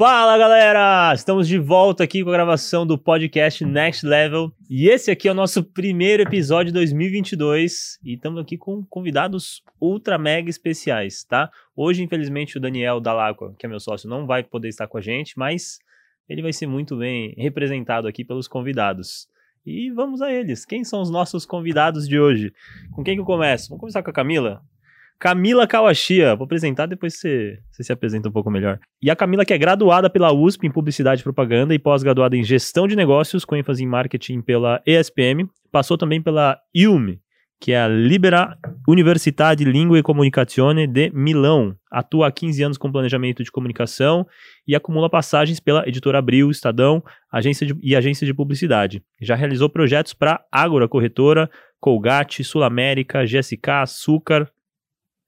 Fala galera! Estamos de volta aqui com a gravação do podcast Next Level e esse aqui é o nosso primeiro episódio de 2022 e estamos aqui com convidados ultra mega especiais, tá? Hoje, infelizmente, o Daniel Dalacqua, que é meu sócio, não vai poder estar com a gente, mas ele vai ser muito bem representado aqui pelos convidados. E vamos a eles. Quem são os nossos convidados de hoje? Com quem que eu começo? Vamos começar com a Camila? Camila Kawashia. Vou apresentar, depois você, você se apresenta um pouco melhor. E a Camila, que é graduada pela USP em Publicidade e Propaganda e pós-graduada em Gestão de Negócios, com ênfase em Marketing pela ESPM, passou também pela IUM, que é a Libera Università di Lingua e Comunicazione de Milão. Atua há 15 anos com planejamento de comunicação e acumula passagens pela Editora Abril, Estadão agência de, e agência de publicidade. Já realizou projetos para Ágora Corretora, Colgate, Sul América, GSK, Açúcar,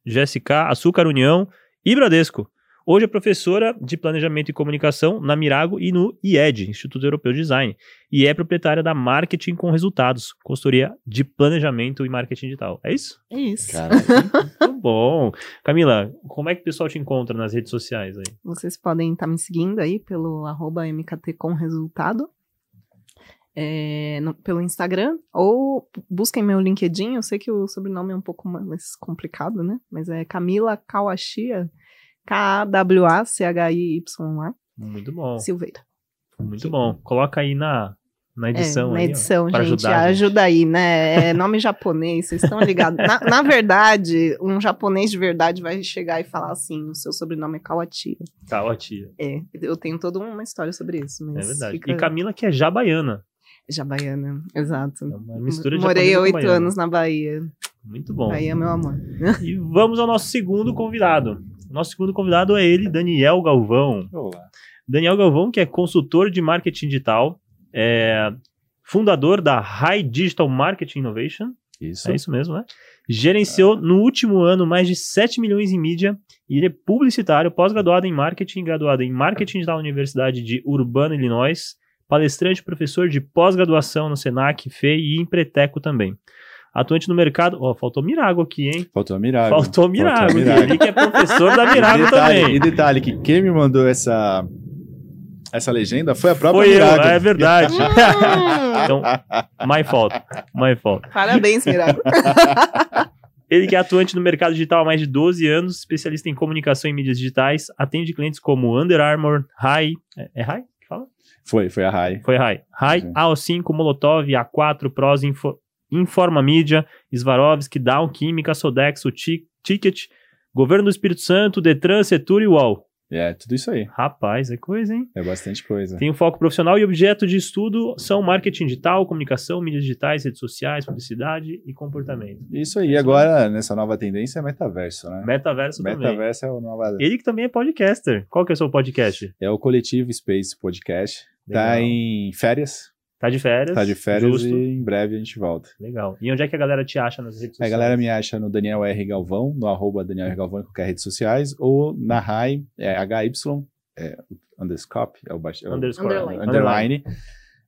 GSK, Açúcar União e Bradesco. Hoje é professora de Planejamento e Comunicação na Mirago e no IED, Instituto Europeu de Design, e é proprietária da Marketing com Resultados, consultoria de Planejamento e Marketing Digital. É isso? É isso. Muito bom. Camila, como é que o pessoal te encontra nas redes sociais aí? Vocês podem estar me seguindo aí pelo arroba MKT com resultado. É, no, pelo Instagram, ou busquem meu LinkedIn, eu sei que o sobrenome é um pouco mais complicado, né? Mas é Camila Kawashia, K-A-W-A-C-H-I-Y-A. Muito bom. Silveira. Muito bom. Coloca aí na, na edição. É, na aí, edição, ó, gente. ajudar gente. Ajuda aí, né? É nome japonês, vocês estão ligados. Na, na verdade, um japonês de verdade vai chegar e falar assim: o seu sobrenome é Kawatia. Kawatia. É, eu tenho toda uma história sobre isso. Mas É verdade. fica- E Camila, que é já baiana. Já baiana, exato. É uma mistura de Morei oito anos na Bahia. Muito bom. Bahia, meu amor. E vamos ao nosso segundo convidado. Nosso segundo convidado é ele, Daniel Galvão. Olá. Daniel Galvão, que é consultor de marketing digital, é fundador da High Digital Marketing Innovation. Isso. É isso mesmo, né? Gerenciou no último ano mais de 7 milhões em mídia e ele é publicitário, pós-graduado em marketing, graduado em marketing digital na Universidade de Urbana, Illinois, palestrante, professor de pós-graduação no Senac, FEI e Empreteco também. Atuante no mercado. Ó, faltou Mirago aqui, hein? Faltou a Mirago. Faltou Mirago. Mirago. Ele que é professor da Mirago e detalhe, também. E detalhe, que quem me mandou essa, essa legenda foi a própria Foi eu, Mirago. é verdade. Então, my fault. My fault. Parabéns, Mirago. Ele que é atuante no mercado digital há mais de 12 anos, especialista em comunicação e mídias digitais, atende clientes como Under Armour, Rai. É, é Rai? Foi, foi a Rai. Foi Rai. Rai, Sim. AO5, Molotov, A4, Pros, Info, Informa Mídia, Swarovski, Down, Química, Sodexo, Ti- Ticket, Governo do Espírito Santo, Detran, Setur e UOL. É, tudo isso aí. Rapaz, é coisa, hein? É bastante coisa. Tem um foco profissional e objeto de estudo são marketing digital, comunicação, mídias digitais, redes sociais, publicidade e comportamento. Isso aí. E agora, nessa nova tendência, é metaverso, né? Metaverso também. Metaverso é o nova... Ele que também é podcaster. Qual que é o seu podcast? É o Coletivo Space Podcast. Legal. Tá em férias. Tá de férias. Tá de férias Justo. e em breve a gente volta. Legal. E onde é que a galera te acha nas redes A sociais? galera me acha no Daniel R. Galvão, no arroba Daniel R. Galvão em qualquer rede sociais, ou na RAI, é HY, é, underscope, é o, baixo, é o Underscore. Underline. underline,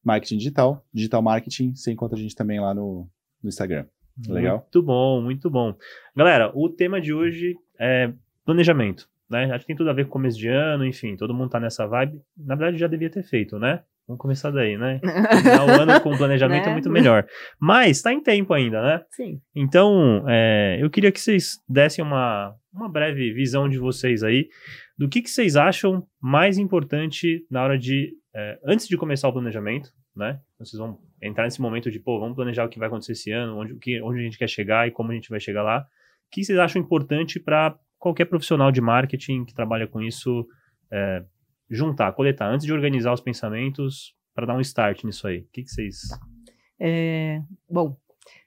marketing digital, digital marketing, você encontra a gente também lá no, no Instagram. Legal? Muito bom, muito bom. Galera, o tema de hoje é planejamento. Né? Acho que tem tudo a ver com começo de ano, enfim, todo mundo tá nessa vibe. Na verdade, já devia ter feito, né? Vamos começar daí, né? Terminar o ano com planejamento é Né? muito melhor. Mas tá em tempo ainda, né? Sim. Então, é, eu queria que vocês dessem uma, uma breve visão de vocês aí do que, que vocês acham mais importante na hora de, é, antes de começar o planejamento, né? Vocês vão entrar nesse momento de, pô, vamos planejar o que vai acontecer esse ano, onde, o que, onde a gente quer chegar e como a gente vai chegar lá. O que vocês acham importante para qualquer profissional de marketing que trabalha com isso é, juntar, coletar, antes de organizar os pensamentos para dar um start nisso aí? O que, que vocês... É, bom,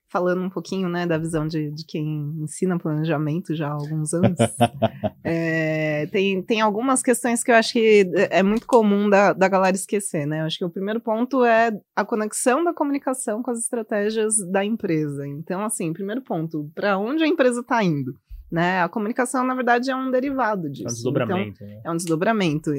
falando um pouquinho né, da visão de, de quem ensina planejamento já há alguns anos, é, tem, tem algumas questões que eu acho que é muito comum da, da galera esquecer, né? Eu acho que o primeiro ponto é a conexão da comunicação com as estratégias da empresa. Então, assim, primeiro ponto, para onde a empresa está indo? Né? A comunicação, na verdade, é um derivado disso. É um Então, desdobramento, né? é um desdobramento.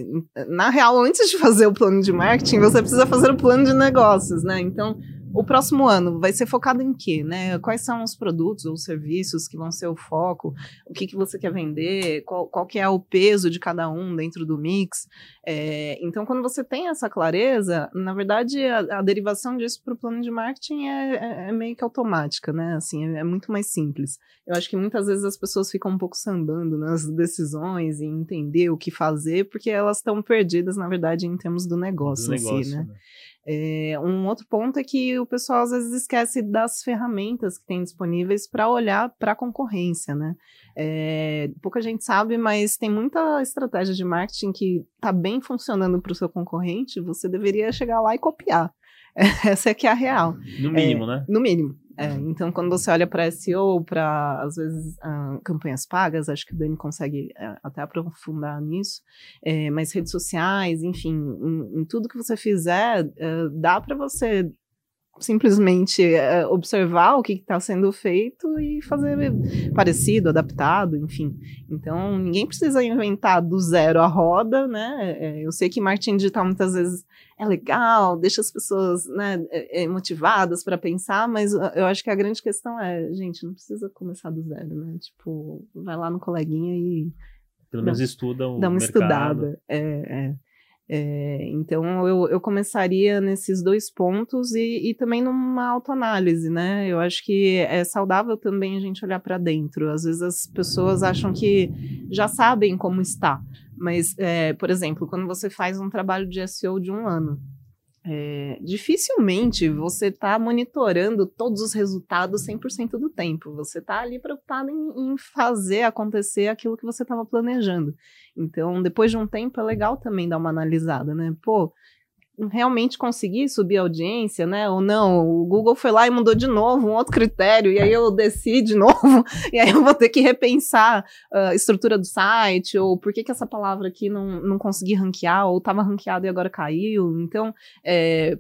Na real, antes de fazer o plano de marketing, você precisa fazer o plano de negócios, né? Então, o próximo ano vai ser focado em quê, né? Quais são os produtos ou serviços que vão ser o foco? O que, que você quer vender? Qual, qual que é o peso de cada um dentro do mix? É, então, quando você tem essa clareza, na verdade, a, a derivação disso para o plano de marketing é, é, é, meio que automática, né? Assim, é, é, muito mais simples. Eu acho que muitas vezes as pessoas ficam um pouco sambando nas decisões e entender o que fazer, porque elas estão perdidas, na verdade, em termos do negócio, do negócio si, né? né? É, um outro ponto é que o pessoal às vezes esquece das ferramentas que tem disponíveis para olhar para a concorrência, né? É, pouca gente sabe, mas tem muita estratégia de marketing que está bem funcionando para o seu concorrente, você deveria chegar lá e copiar. Essa é que é a real. No mínimo, é, né? No mínimo. É, então, quando você olha para SEO, para, às vezes, uh, campanhas pagas, acho que o Dani consegue uh, até aprofundar nisso, é, mas redes sociais, enfim, em, em, tudo que você fizer, uh, dá para você simplesmente é, observar o que está sendo feito e fazer parecido, adaptado, enfim. Então, ninguém precisa inventar do zero a roda, né? É, eu sei que marketing digital muitas vezes é legal, deixa as pessoas né, é, motivadas para pensar, mas eu acho que a grande questão é, gente, não precisa começar do zero, né? Tipo, vai lá no coleguinha e pelo menos estuda o Dá uma mercado. estudada. É, é. É, então eu, eu começaria nesses dois pontos e, e também numa autoanálise, né? Eu acho que é saudável também a gente olhar para dentro. Às vezes as pessoas acham que já sabem como está, mas, é, por exemplo, quando você faz um trabalho de SEO de um ano, é, dificilmente você está monitorando todos os resultados 100% do tempo. Você está ali preocupado em, em, fazer acontecer aquilo que você estava planejando. Então, depois de um tempo, é legal também dar uma analisada, né? Pô, realmente conseguir subir a audiência, né? Ou não, o Google foi lá e mudou de novo um outro critério, e aí eu desci de novo, e aí eu vou ter que repensar a estrutura do site, ou por que, que essa palavra aqui não, não consegui ranquear, ou estava ranqueado e agora caiu. Então, é,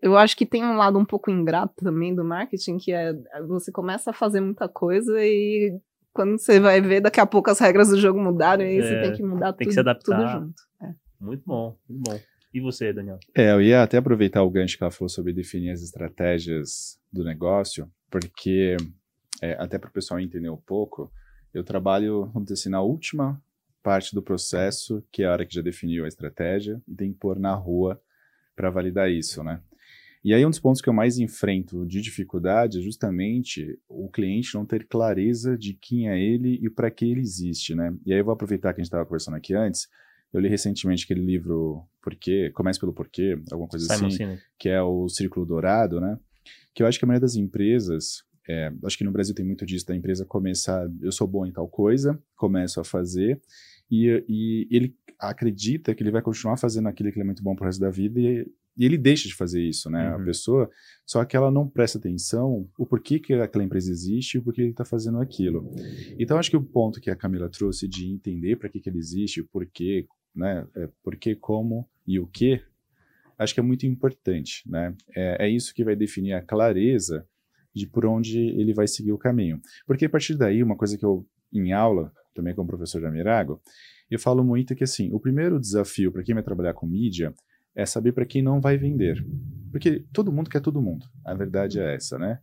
eu acho que tem um lado um pouco ingrato também do marketing, que é você começa a fazer muita coisa e quando você vai ver, daqui a pouco as regras do jogo mudaram e aí é, você tem que mudar tem tudo, que se adaptar. tudo junto. É. Muito bom, muito bom. E você, Daniel? É, eu ia até aproveitar o gancho que ela falou sobre definir as estratégias do negócio, porque, é, até para o pessoal entender um pouco, eu trabalho, vamos dizer assim, na última parte do processo, que é a hora que já definiu a estratégia, e tem que pôr na rua para validar isso, né? E aí um dos pontos que eu mais enfrento de dificuldade é justamente o cliente não ter clareza de quem é ele e para que ele existe, né? E aí eu vou aproveitar que a gente estava conversando aqui antes, eu li recentemente aquele livro Porquê, Comece pelo Porquê, alguma coisa Simon assim, que é o Círculo Dourado, né? Que eu acho que a maioria das empresas, é, acho que no Brasil tem muito disso, da empresa começar, eu sou bom em tal coisa, começo a fazer, e, e ele acredita que ele vai continuar fazendo aquilo que ele é muito bom pro resto da vida, e, e ele deixa de fazer isso, né? Uhum. A pessoa, só que ela não presta atenção o porquê que aquela empresa existe e o porquê ele está fazendo aquilo. Então, acho que o ponto que a Camila trouxe de entender para que, que ele existe, o porquê, né? É, por que, como e o que, acho que é muito importante, né? É, é isso que vai definir a clareza de por onde ele vai seguir o caminho. Porque a partir daí, uma coisa que eu, em aula, também com o professor Jamirago, eu falo muito que, assim, o primeiro desafio para quem vai trabalhar com mídia é saber para quem não vai vender. Porque todo mundo quer todo mundo. A verdade é essa, né?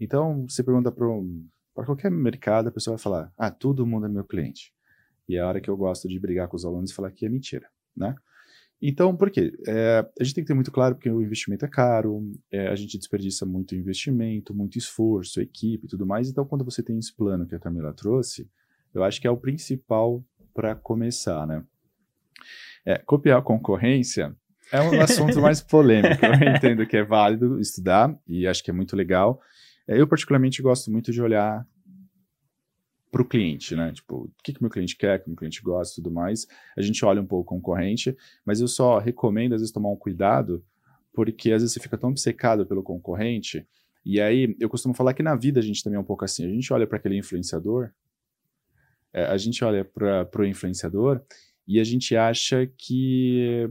Então, você pergunta para qualquer mercado, a pessoa vai falar: ah, todo mundo é meu cliente. E é a hora que eu gosto de brigar com os alunos e falar que é mentira, né? Então, por quê? É, a gente tem que ter muito claro porque o investimento é caro, é, a gente desperdiça muito investimento, muito esforço, equipe e tudo mais. Então, quando você tem esse plano que a Camila trouxe, eu acho que é o principal para começar, né? É, copiar a concorrência é um assunto mais polêmico. Eu entendo que é válido estudar e acho que é muito legal. É, eu, particularmente, gosto muito de olhar para o cliente, né? Tipo, o que, que meu cliente quer, o que meu cliente gosta e tudo mais. A gente olha um pouco o concorrente, mas eu só recomendo, às vezes, tomar um cuidado, porque às vezes você fica tão obcecado pelo concorrente. E aí, eu costumo falar que na vida a gente também é um pouco assim. A gente olha para aquele influenciador, é, a gente olha para o influenciador e a gente acha que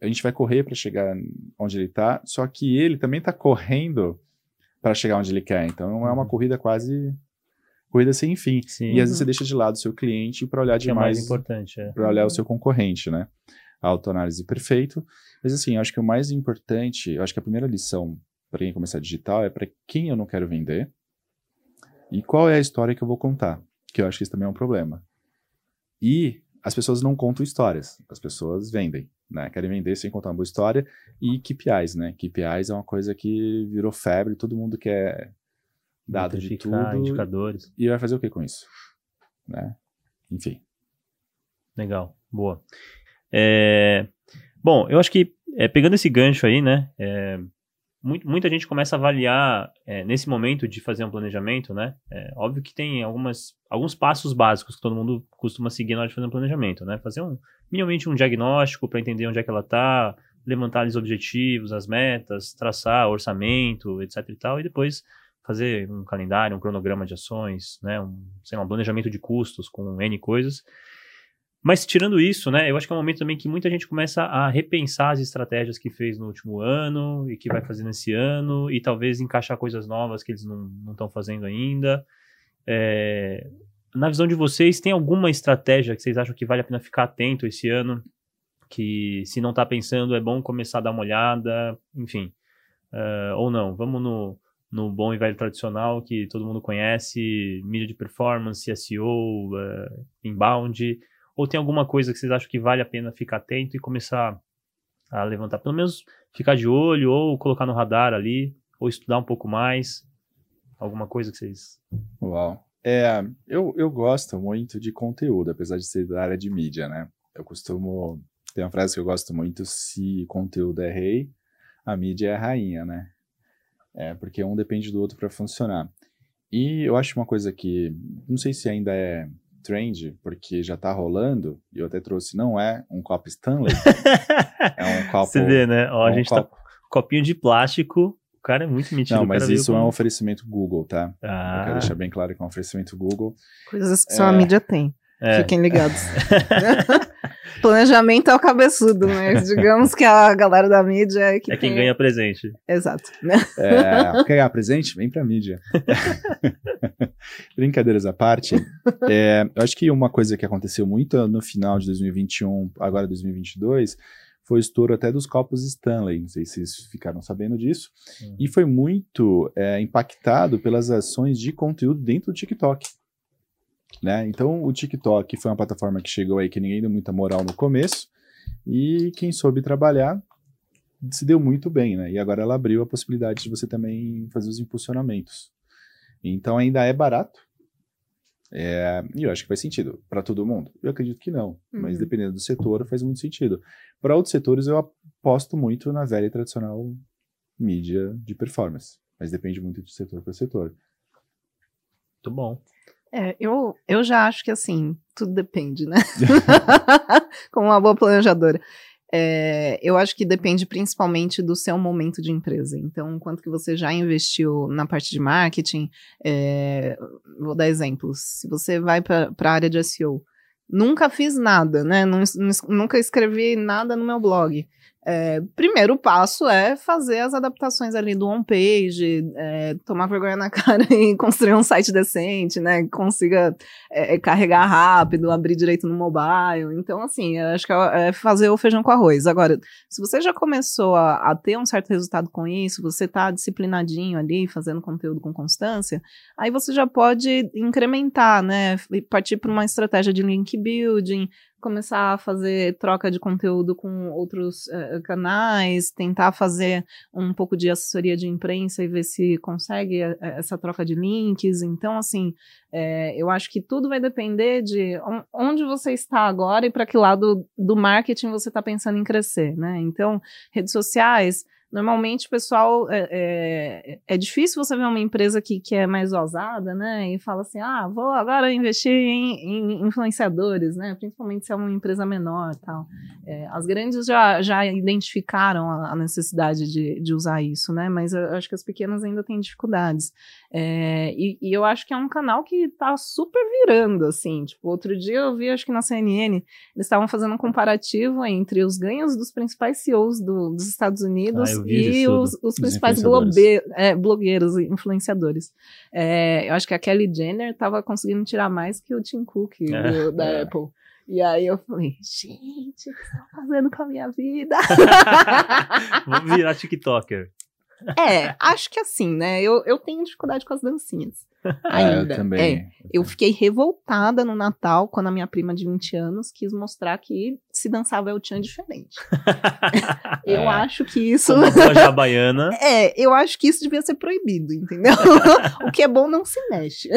a gente vai correr para chegar onde ele está, só que ele também está correndo para chegar onde ele quer. Então, é uma uhum. corrida quase corrida sem fim. Sim. E às vezes você deixa de lado o seu cliente para olhar demais. É mais importante, é. Para olhar o seu concorrente, né? A autoanálise perfeito. Mas assim, eu acho que o mais importante, eu acho que a primeira lição para quem começar digital, é para quem eu não quero vender e qual é a história que eu vou contar, que eu acho que isso também é um problema. E as pessoas não contam histórias, as pessoas vendem, né? Querem vender sem contar uma boa história e KPIs, né? KPIs é uma coisa que virou febre, todo mundo quer dado de tudo. indicadores. E vai fazer o que com isso? Né? Enfim. Legal, boa. É, bom, eu acho que é, pegando esse gancho aí, né? É, muito, muita gente começa a avaliar é, nesse momento de fazer um planejamento, né? É, óbvio que tem algumas, alguns passos básicos que todo mundo costuma seguir na hora de fazer um planejamento, né? Fazer um, minimamente um diagnóstico para entender onde é que ela está, levantar os objetivos, as metas, traçar orçamento, etc e tal, e depois fazer um calendário, um cronograma de ações, né? Um, sei lá, um planejamento de custos com N coisas. Mas tirando isso, né, eu acho que é um momento também que muita gente começa a repensar as estratégias que fez no último ano e que vai fazer nesse ano e talvez encaixar coisas novas que eles não estão fazendo ainda. É, na visão de vocês, tem alguma estratégia que vocês acham que vale a pena ficar atento esse ano? Que se não está pensando, é bom começar a dar uma olhada, enfim. Uh, ou não, vamos no, no bom e velho tradicional que todo mundo conhece, mídia de performance, SEO, uh, inbound ou tem alguma coisa que vocês acham que vale a pena ficar atento e começar a levantar? Pelo menos ficar de olho, ou colocar no radar ali, ou estudar um pouco mais? Alguma coisa que vocês. Uau. É, eu, eu gosto muito de conteúdo, apesar de ser da área de mídia, né? Eu costumo. Tem uma frase que eu gosto muito: se conteúdo é rei, a mídia é a rainha, né? É, porque um depende do outro para funcionar. E eu acho uma coisa que, não sei se ainda é trend, porque já tá rolando, e eu até trouxe, não é um copo Stanley, é um copo... Você vê, né? Ó, é um a gente tá copo... tá... Copinho de plástico, o cara é muito mentiroso. Não, mas isso é um oferecimento Google, tá? Ah. Eu quero deixar bem claro que é um oferecimento Google. Coisas que só a é. mídia tem. É. Fiquem ligados. Planejamento é o cabeçudo, mas digamos que a galera da mídia é que É quem tem... ganha presente. Exato. É, quer ganhar presente? Vem pra mídia. Brincadeiras à parte, é, eu acho que uma coisa que aconteceu muito no final de 2021, agora 2022, foi o estouro até dos copos Stanley, não sei se vocês ficaram sabendo disso, uhum. e foi muito é, impactado pelas ações de conteúdo dentro do TikTok. Né? Então, o TikTok foi uma plataforma que chegou aí que ninguém deu muita moral no começo, e quem soube trabalhar se deu muito bem, né? E agora ela abriu a possibilidade de você também fazer os impulsionamentos. Então ainda é barato. É, e eu acho que faz sentido para todo mundo. Eu acredito que não, uhum. mas dependendo do setor faz muito sentido. Para outros setores eu aposto muito na velha e tradicional mídia de performance, mas depende muito de setor para setor. Muito bom. É, eu, eu já acho que assim, tudo depende, né? Como uma boa planejadora. É, eu acho que depende principalmente do seu momento de empresa. Então, quanto que você já investiu na parte de marketing, é, vou dar exemplos. Se você vai para a área de SEO, nunca fiz nada, né? Nunca escrevi nada no meu blog. É, primeiro passo é fazer as adaptações ali do homepage, é, tomar vergonha na cara e construir um site decente, né? Que consiga é, é, carregar rápido, abrir direito no mobile. Então, assim, acho que é, é fazer o feijão com arroz. Agora, se você já começou a, a ter um certo resultado com isso, você está disciplinadinho ali, fazendo conteúdo com constância, aí você já pode incrementar, né? Partir para uma estratégia de link building, começar a fazer troca de conteúdo com outros uh, canais, tentar fazer um pouco de assessoria de imprensa e ver se consegue uh, essa troca de links. Então, assim, é, eu acho que tudo vai depender de onde você está agora e para que lado do marketing você está pensando em crescer, né? Então, redes sociais Normalmente, o pessoal. É, é, é, difícil você ver uma empresa que, que é mais ousada, né? E fala assim: ah, vou agora investir em, em influenciadores, né? Principalmente se é uma empresa menor tal. É, as grandes já, já identificaram a, a necessidade de, de usar isso, né? Mas eu acho que as pequenas ainda têm dificuldades. É, e, e, eu acho que é um canal que tá super virando, assim. Tipo, outro dia eu vi, acho que na CNN, eles estavam fazendo um comparativo entre os ganhos dos principais CEOs do, dos Estados Unidos ah, e os, os principais blogueiros, é, blogueiros influenciadores. É, eu acho que a Kelly Jenner tava conseguindo tirar mais que o Tim Cook é, do, da é. Apple. E aí eu falei, gente, o que estão fazendo com a minha vida? Vou virar TikToker. É, acho que assim, né? Eu, eu tenho dificuldade com as dancinhas. Ainda. É, eu também. É. Eu fiquei revoltada no Natal quando a minha prima de 20 anos quis mostrar que se dançava El Chan diferente. eu É. acho que isso. Como boa jabaiana. É, eu acho que isso devia ser proibido, entendeu? o que é bom não se mexe.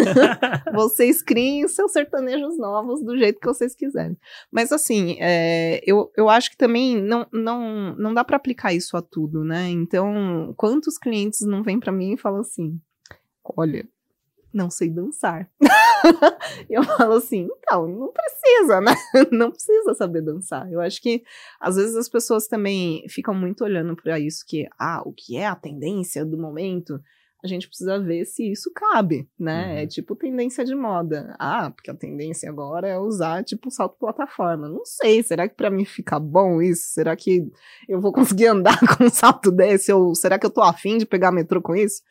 vocês criem seus sertanejos novos do jeito que vocês quiserem. Mas assim, é, eu, eu acho que também não, não, não dá para aplicar isso a tudo, né? Então, quantos clientes não vêm para mim e falam assim: olha, não sei dançar. eu falo assim, então, não precisa, né? Não precisa saber dançar. Eu acho que às vezes as pessoas também ficam muito olhando para isso que, ah, o que é a tendência do momento? A gente precisa ver se isso cabe, né? Uhum. É tipo tendência de moda. Ah, porque a tendência agora é usar tipo salto plataforma. Não sei, será que para mim fica bom isso? Será que eu vou conseguir andar com um salto desse? Ou será que eu tô afim de pegar metrô com isso?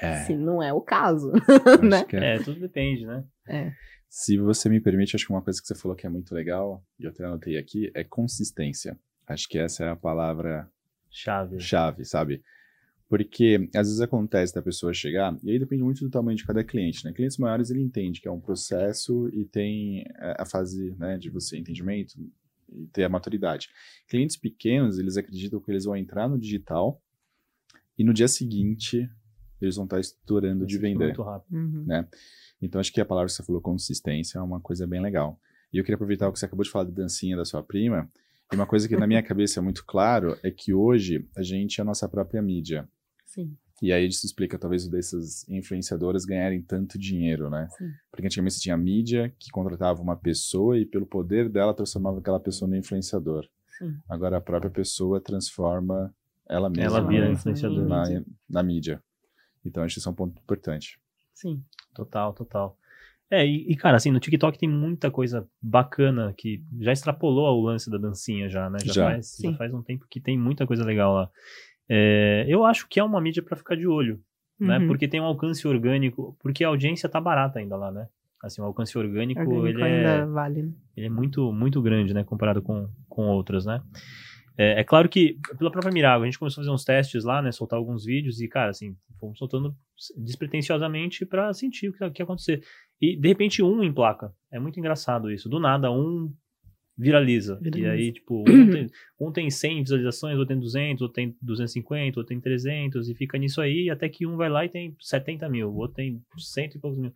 É, Se não é o caso, acho né? que é. É, tudo depende, né? É. Se você me permite, acho que uma coisa que você falou que é muito legal, e eu até anotei aqui, é consistência. Acho que essa é a palavra Chave. chave, sabe? Porque às vezes acontece da pessoa chegar, e aí depende muito do tamanho de cada cliente, né? Clientes maiores ele entende que é um processo e tem é, a fase né, de você entendimento e ter a maturidade. Clientes pequenos, eles acreditam que eles vão entrar no digital e no dia seguinte eles vão estar estourando de vender. Muito rápido. Uhum. Então, acho que a palavra que você falou, consistência, é uma coisa bem legal. E eu queria aproveitar o que você acabou de falar da dancinha da sua prima. E uma coisa que na minha cabeça é muito claro é que hoje a gente é a nossa própria mídia. Sim, E aí isso explica talvez o dessas influenciadoras ganharem tanto dinheiro, né? sim. Porque antigamente você tinha mídia que contratava uma pessoa e pelo poder dela transformava aquela pessoa no influenciador. Sim. Agora a própria pessoa transforma ela mesma Ela vira na- influenciadora. na, na mídia. Então acho que isso é um ponto importante. Sim. Total, total. É, e, e, cara, assim, no TikTok tem muita coisa bacana que já extrapolou o lance da dancinha já, né? Já, Já. Faz, já faz um tempo que tem muita coisa legal lá. É, eu acho que é uma mídia pra ficar de olho, né? Uhum. Porque tem um alcance orgânico, porque a audiência tá barata ainda lá, né? Assim, o alcance orgânico, Orgânico ele ainda é, vale. né? ele é muito, muito grande, né? Comparado com, com outras, né? É, é claro que, pela própria Mirago, a gente começou a fazer uns testes lá, né? Soltar alguns vídeos e, cara, assim, fomos soltando despretensiosamente pra sentir o que, que ia acontecer. E, de repente, um em placa. É muito engraçado isso. Do nada, um viraliza. E Viraliza. aí, tipo, um tem, um tem 100 visualizações, outro tem 200, outro tem 250, outro tem 300, e fica nisso aí, até que um vai lá e tem 70 mil, o outro tem cento e poucos mil.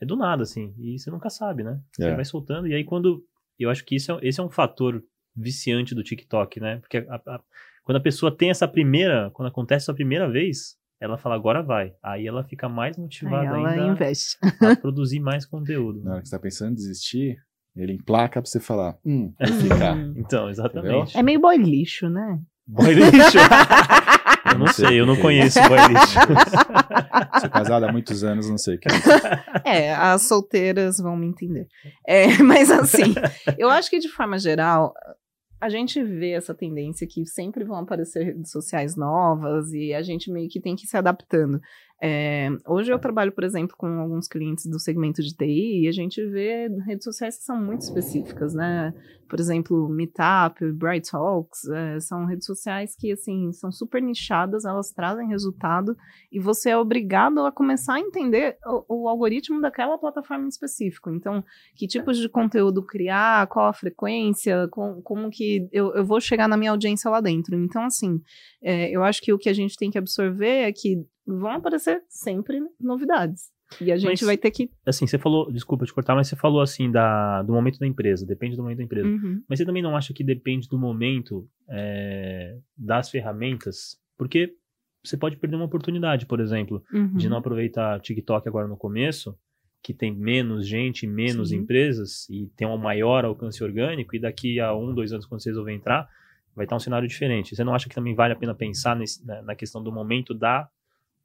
É do nada, assim. E você nunca sabe, né? Você É. vai soltando, e aí quando. Eu acho que isso é, esse é um fator viciante do TikTok, né? Porque a- a- quando a pessoa tem essa primeira. Quando acontece essa primeira vez, ela fala, agora vai. Aí ela fica mais Aí motivada ela ainda investe. a produzir mais conteúdo. Na hora que você tá pensando em desistir, ele emplaca pra você falar, hum, vou ficar. Então, exatamente. É meio boy lixo, né? Boy lixo. eu não sei, eu não conheço boy lixo. Sou casado há muitos anos, não sei o que é. É, as solteiras vão me entender. É, mas assim, eu acho que de forma geral, a gente vê essa tendência que sempre vão aparecer redes sociais novas e a gente meio que tem que ir se adaptando. É, hoje eu trabalho, por exemplo, com alguns clientes do segmento de TI e a gente vê redes sociais que são muito específicas, né? Por exemplo, Meetup, Bright Talks, é, são redes sociais que, assim, são super nichadas, elas trazem resultado e você é obrigado a começar a entender o, o algoritmo daquela plataforma em específico. Então, que tipos de conteúdo criar, qual a frequência, com- como que eu, eu vou chegar na minha audiência lá dentro. Então, assim, é, eu acho que o que a gente tem que absorver é que vão aparecer sempre novidades. E a gente Mas- vai ter que. Assim, você falou, desculpa te cortar, mas você falou assim da, do momento da empresa, depende do momento da empresa. Uhum. Mas você também não acha que depende do momento é, das ferramentas? Porque você pode perder uma oportunidade, por exemplo, Uhum. de não aproveitar TikTok agora no começo, que tem menos gente, menos Sim. empresas, e tem um maior alcance orgânico, e daqui a um, dois anos, quando vocês resolverem entrar, vai estar um cenário diferente. Você não acha que também vale a pena pensar nesse- na, na questão do momento da,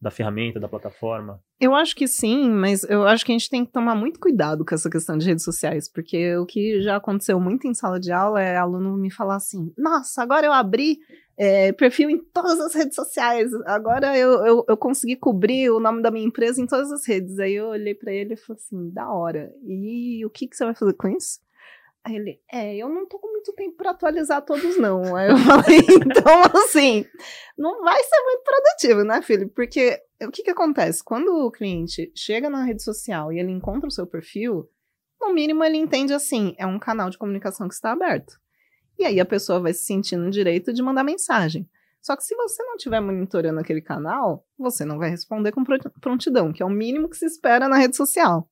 da ferramenta, da plataforma? Eu acho que sim, mas eu acho que a gente tem que tomar muito cuidado com essa questão de redes sociais, porque o que já aconteceu muito em sala de aula é aluno me falar assim: nossa, agora eu abri é, perfil em todas as redes sociais, agora eu, eu, eu consegui cobrir o nome da minha empresa em todas as redes. Aí eu olhei pra ele e falei assim: da hora, e o que, que você vai fazer com isso? Aí ele, é, eu não tô com muito tempo para atualizar todos, não. Aí eu falei, então, assim, não vai ser muito produtivo, né, filho? Porque o que que acontece? Quando o cliente chega na rede social e ele encontra o seu perfil, no mínimo ele entende assim, é um canal de comunicação que está aberto. E aí a pessoa vai se sentir no direito de mandar mensagem. Só que se você não estiver monitorando aquele canal, você não vai responder com prontidão, que é o mínimo que se espera na rede social.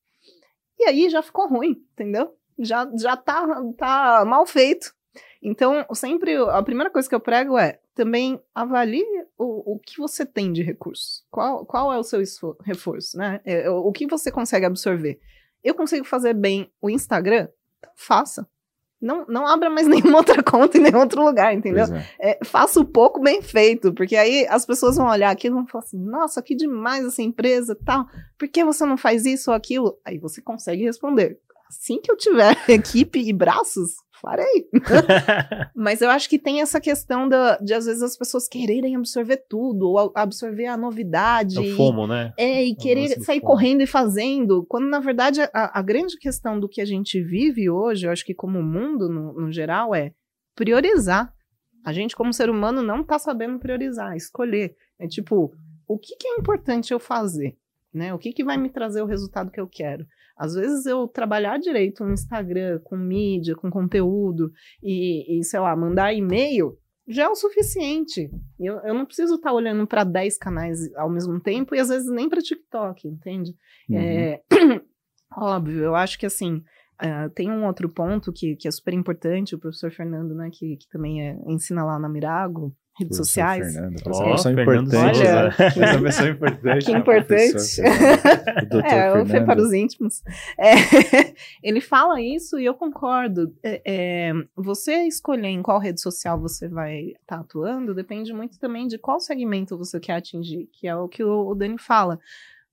E aí já ficou ruim, entendeu? Já, já tá, tá mal feito. Então, sempre a primeira coisa que eu prego é também avalie o, o que você tem de recurso. Qual, qual é o seu reforço, né? É, o que você consegue absorver. Eu consigo fazer bem o Instagram? Então faça não, não abra mais nenhuma outra conta em nenhum outro lugar, entendeu? É. É, faça o pouco bem feito, porque aí as pessoas vão olhar aquilo e vão falar assim, nossa, que demais essa empresa tal, por que você não faz isso ou aquilo? Aí você consegue responder. Assim que eu tiver equipe e braços, farei. Mas eu acho que tem essa questão da, de, às vezes, as pessoas quererem absorver tudo, ou absorver a novidade. É o FOMO, né? É, e querer sair correndo e fazendo, quando, na verdade, a, a, grande questão do que a gente vive hoje, eu acho que como mundo, no, no geral, é priorizar. A gente, como ser humano, não tá sabendo priorizar, escolher. É tipo, o que, que é importante eu fazer? Né? O que, que vai me trazer o resultado que eu quero? Às vezes eu trabalhar direito no Instagram, com mídia, com conteúdo, e, e sei lá, mandar e-mail, já é o suficiente. Eu, eu não preciso estar tá olhando para 10 canais ao mesmo tempo e às vezes nem para TikTok, entende? Uhum. É, óbvio, eu acho que assim. Uh, tem um outro ponto que, que é super importante, o professor Fernando, né, que, que também é, ensina lá na Mirago, redes sociais. Fernando, oh, uma pessoa importante. Olha, né? pessoa importante. Que importante. é, o Fê para os íntimos. É, ele fala isso e eu concordo. É, é, você escolher em qual rede social você vai estar tá atuando depende muito também de qual segmento você quer atingir, que é o que o, o Dani fala.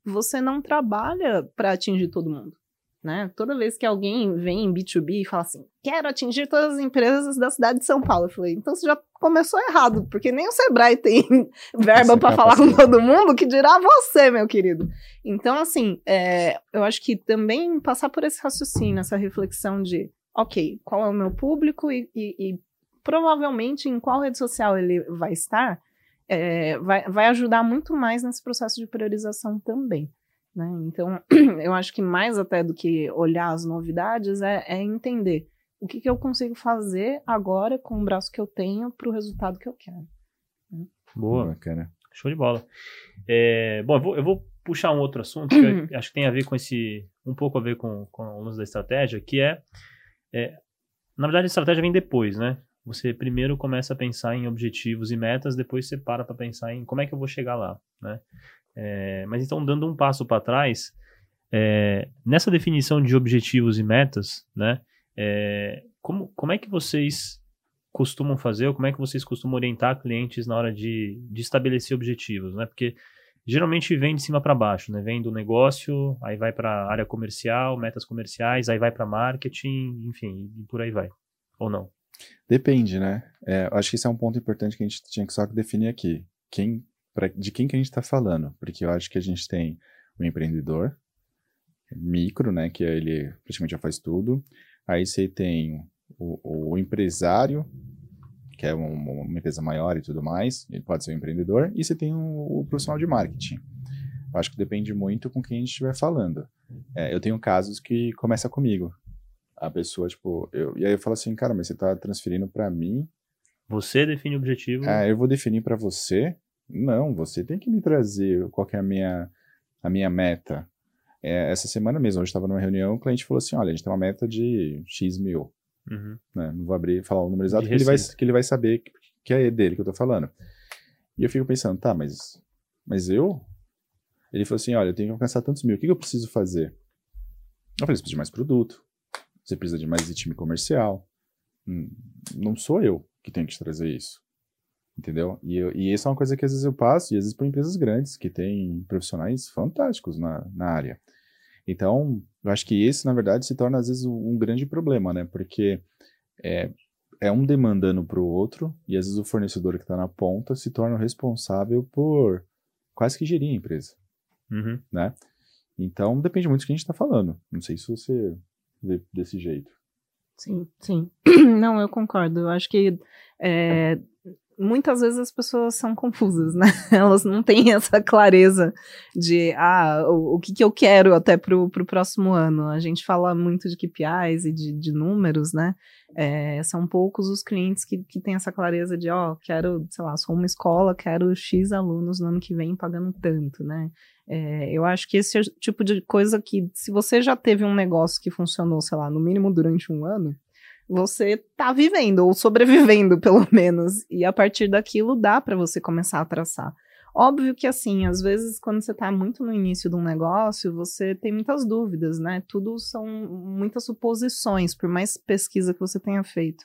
Você não trabalha para atingir todo mundo né? Toda vez que alguém vem em B2B e fala assim, quero atingir todas as empresas da cidade de São Paulo, eu falei, então você já começou errado, porque nem o Sebrae tem verba para falar com todo mundo, que dirá você, meu querido. Então, assim, é, eu acho que também passar por esse raciocínio, essa reflexão de, ok, qual é o meu público e, e, e provavelmente em qual rede social ele vai estar, é, vai, vai ajudar muito mais nesse processo de priorização também. Né? Então, eu acho que mais até do que olhar as novidades é, é entender o que, que, eu consigo fazer agora com o braço que eu tenho para o resultado que eu quero. Né? Boa, bacana. Show de bola. É, bom, eu vou, eu vou, puxar um outro assunto que acho que tem a ver com esse, um pouco a ver com, com o lance da estratégia, que é, é, na verdade, a estratégia vem depois, né? Você primeiro começa a pensar em objetivos e metas, depois você para para pensar em como é que eu vou chegar lá, né? É, mas então, dando um passo para trás, é, nessa definição de objetivos e metas, né, é, como, como é que vocês costumam fazer, ou como é que vocês costumam orientar clientes na hora de, de estabelecer objetivos, né? Porque geralmente vem de cima para baixo, né? Vem do negócio, aí vai para área comercial, metas comerciais, aí vai para marketing, enfim, e por aí vai. Ou não? Depende, né? É, acho que esse é um ponto importante que a gente tinha que só definir aqui. Quem pra, de quem que a gente está falando, porque eu acho que a gente tem o empreendedor micro, né, que ele praticamente já faz tudo. Aí você tem o, o empresário, que é uma, uma, empresa maior e tudo mais, ele pode ser um empreendedor, e você tem o, o profissional de marketing. Eu acho que depende muito com quem a gente estiver falando. É, eu tenho casos que começa comigo. A pessoa, tipo, eu, e aí eu falo assim, cara, mas você está transferindo para mim. Você define o objetivo. É, eu vou definir para você, não, você tem que me trazer qual é a minha, a minha meta. É, essa semana mesmo, hoje estava numa reunião, o cliente falou assim, olha, a gente tem uma meta de X mil. Uhum. Né? Não vou abrir falar o número exato, que ele, vai, que ele vai saber que, que é dele que eu estou falando. E eu fico pensando, tá, mas, mas eu? Ele falou assim, olha, eu tenho que alcançar tantos mil, o que, que eu preciso fazer? Eu falei, você precisa de mais produto, você precisa de mais de time comercial. Hum, não sou eu que tenho que te trazer isso. Entendeu? E, eu, e isso é uma coisa que às vezes eu passo, e às vezes por empresas grandes, que têm profissionais fantásticos na, na área. Então, eu acho que esse, na verdade, se torna às vezes um, grande problema, né? Porque é, é um demandando para o outro, e às vezes o fornecedor que está na ponta se torna responsável por quase que gerir a empresa. Uhum. Né? Então, depende muito do que a gente está falando. Não sei se você vê desse jeito. Sim, sim. Não, eu concordo. Eu acho que é, muitas vezes as pessoas são confusas, né? Elas não têm essa clareza de, ah, o, o que, que eu quero até pro, pro próximo ano. A gente fala muito de KPIs e de, de números, né? É, são poucos os clientes que, que têm essa clareza de, ó, oh, quero, sei lá, sou uma escola, quero X alunos no ano que vem pagando tanto, né? É, eu acho que esse é o tipo de coisa que, se você já teve um negócio que funcionou, sei lá, no mínimo durante um ano, você tá vivendo ou sobrevivendo, pelo menos. E a partir daquilo dá para você começar a traçar. Óbvio que assim, às vezes quando você tá muito no início de um negócio, você tem muitas dúvidas, né? Tudo são muitas suposições, por mais pesquisa que você tenha feito.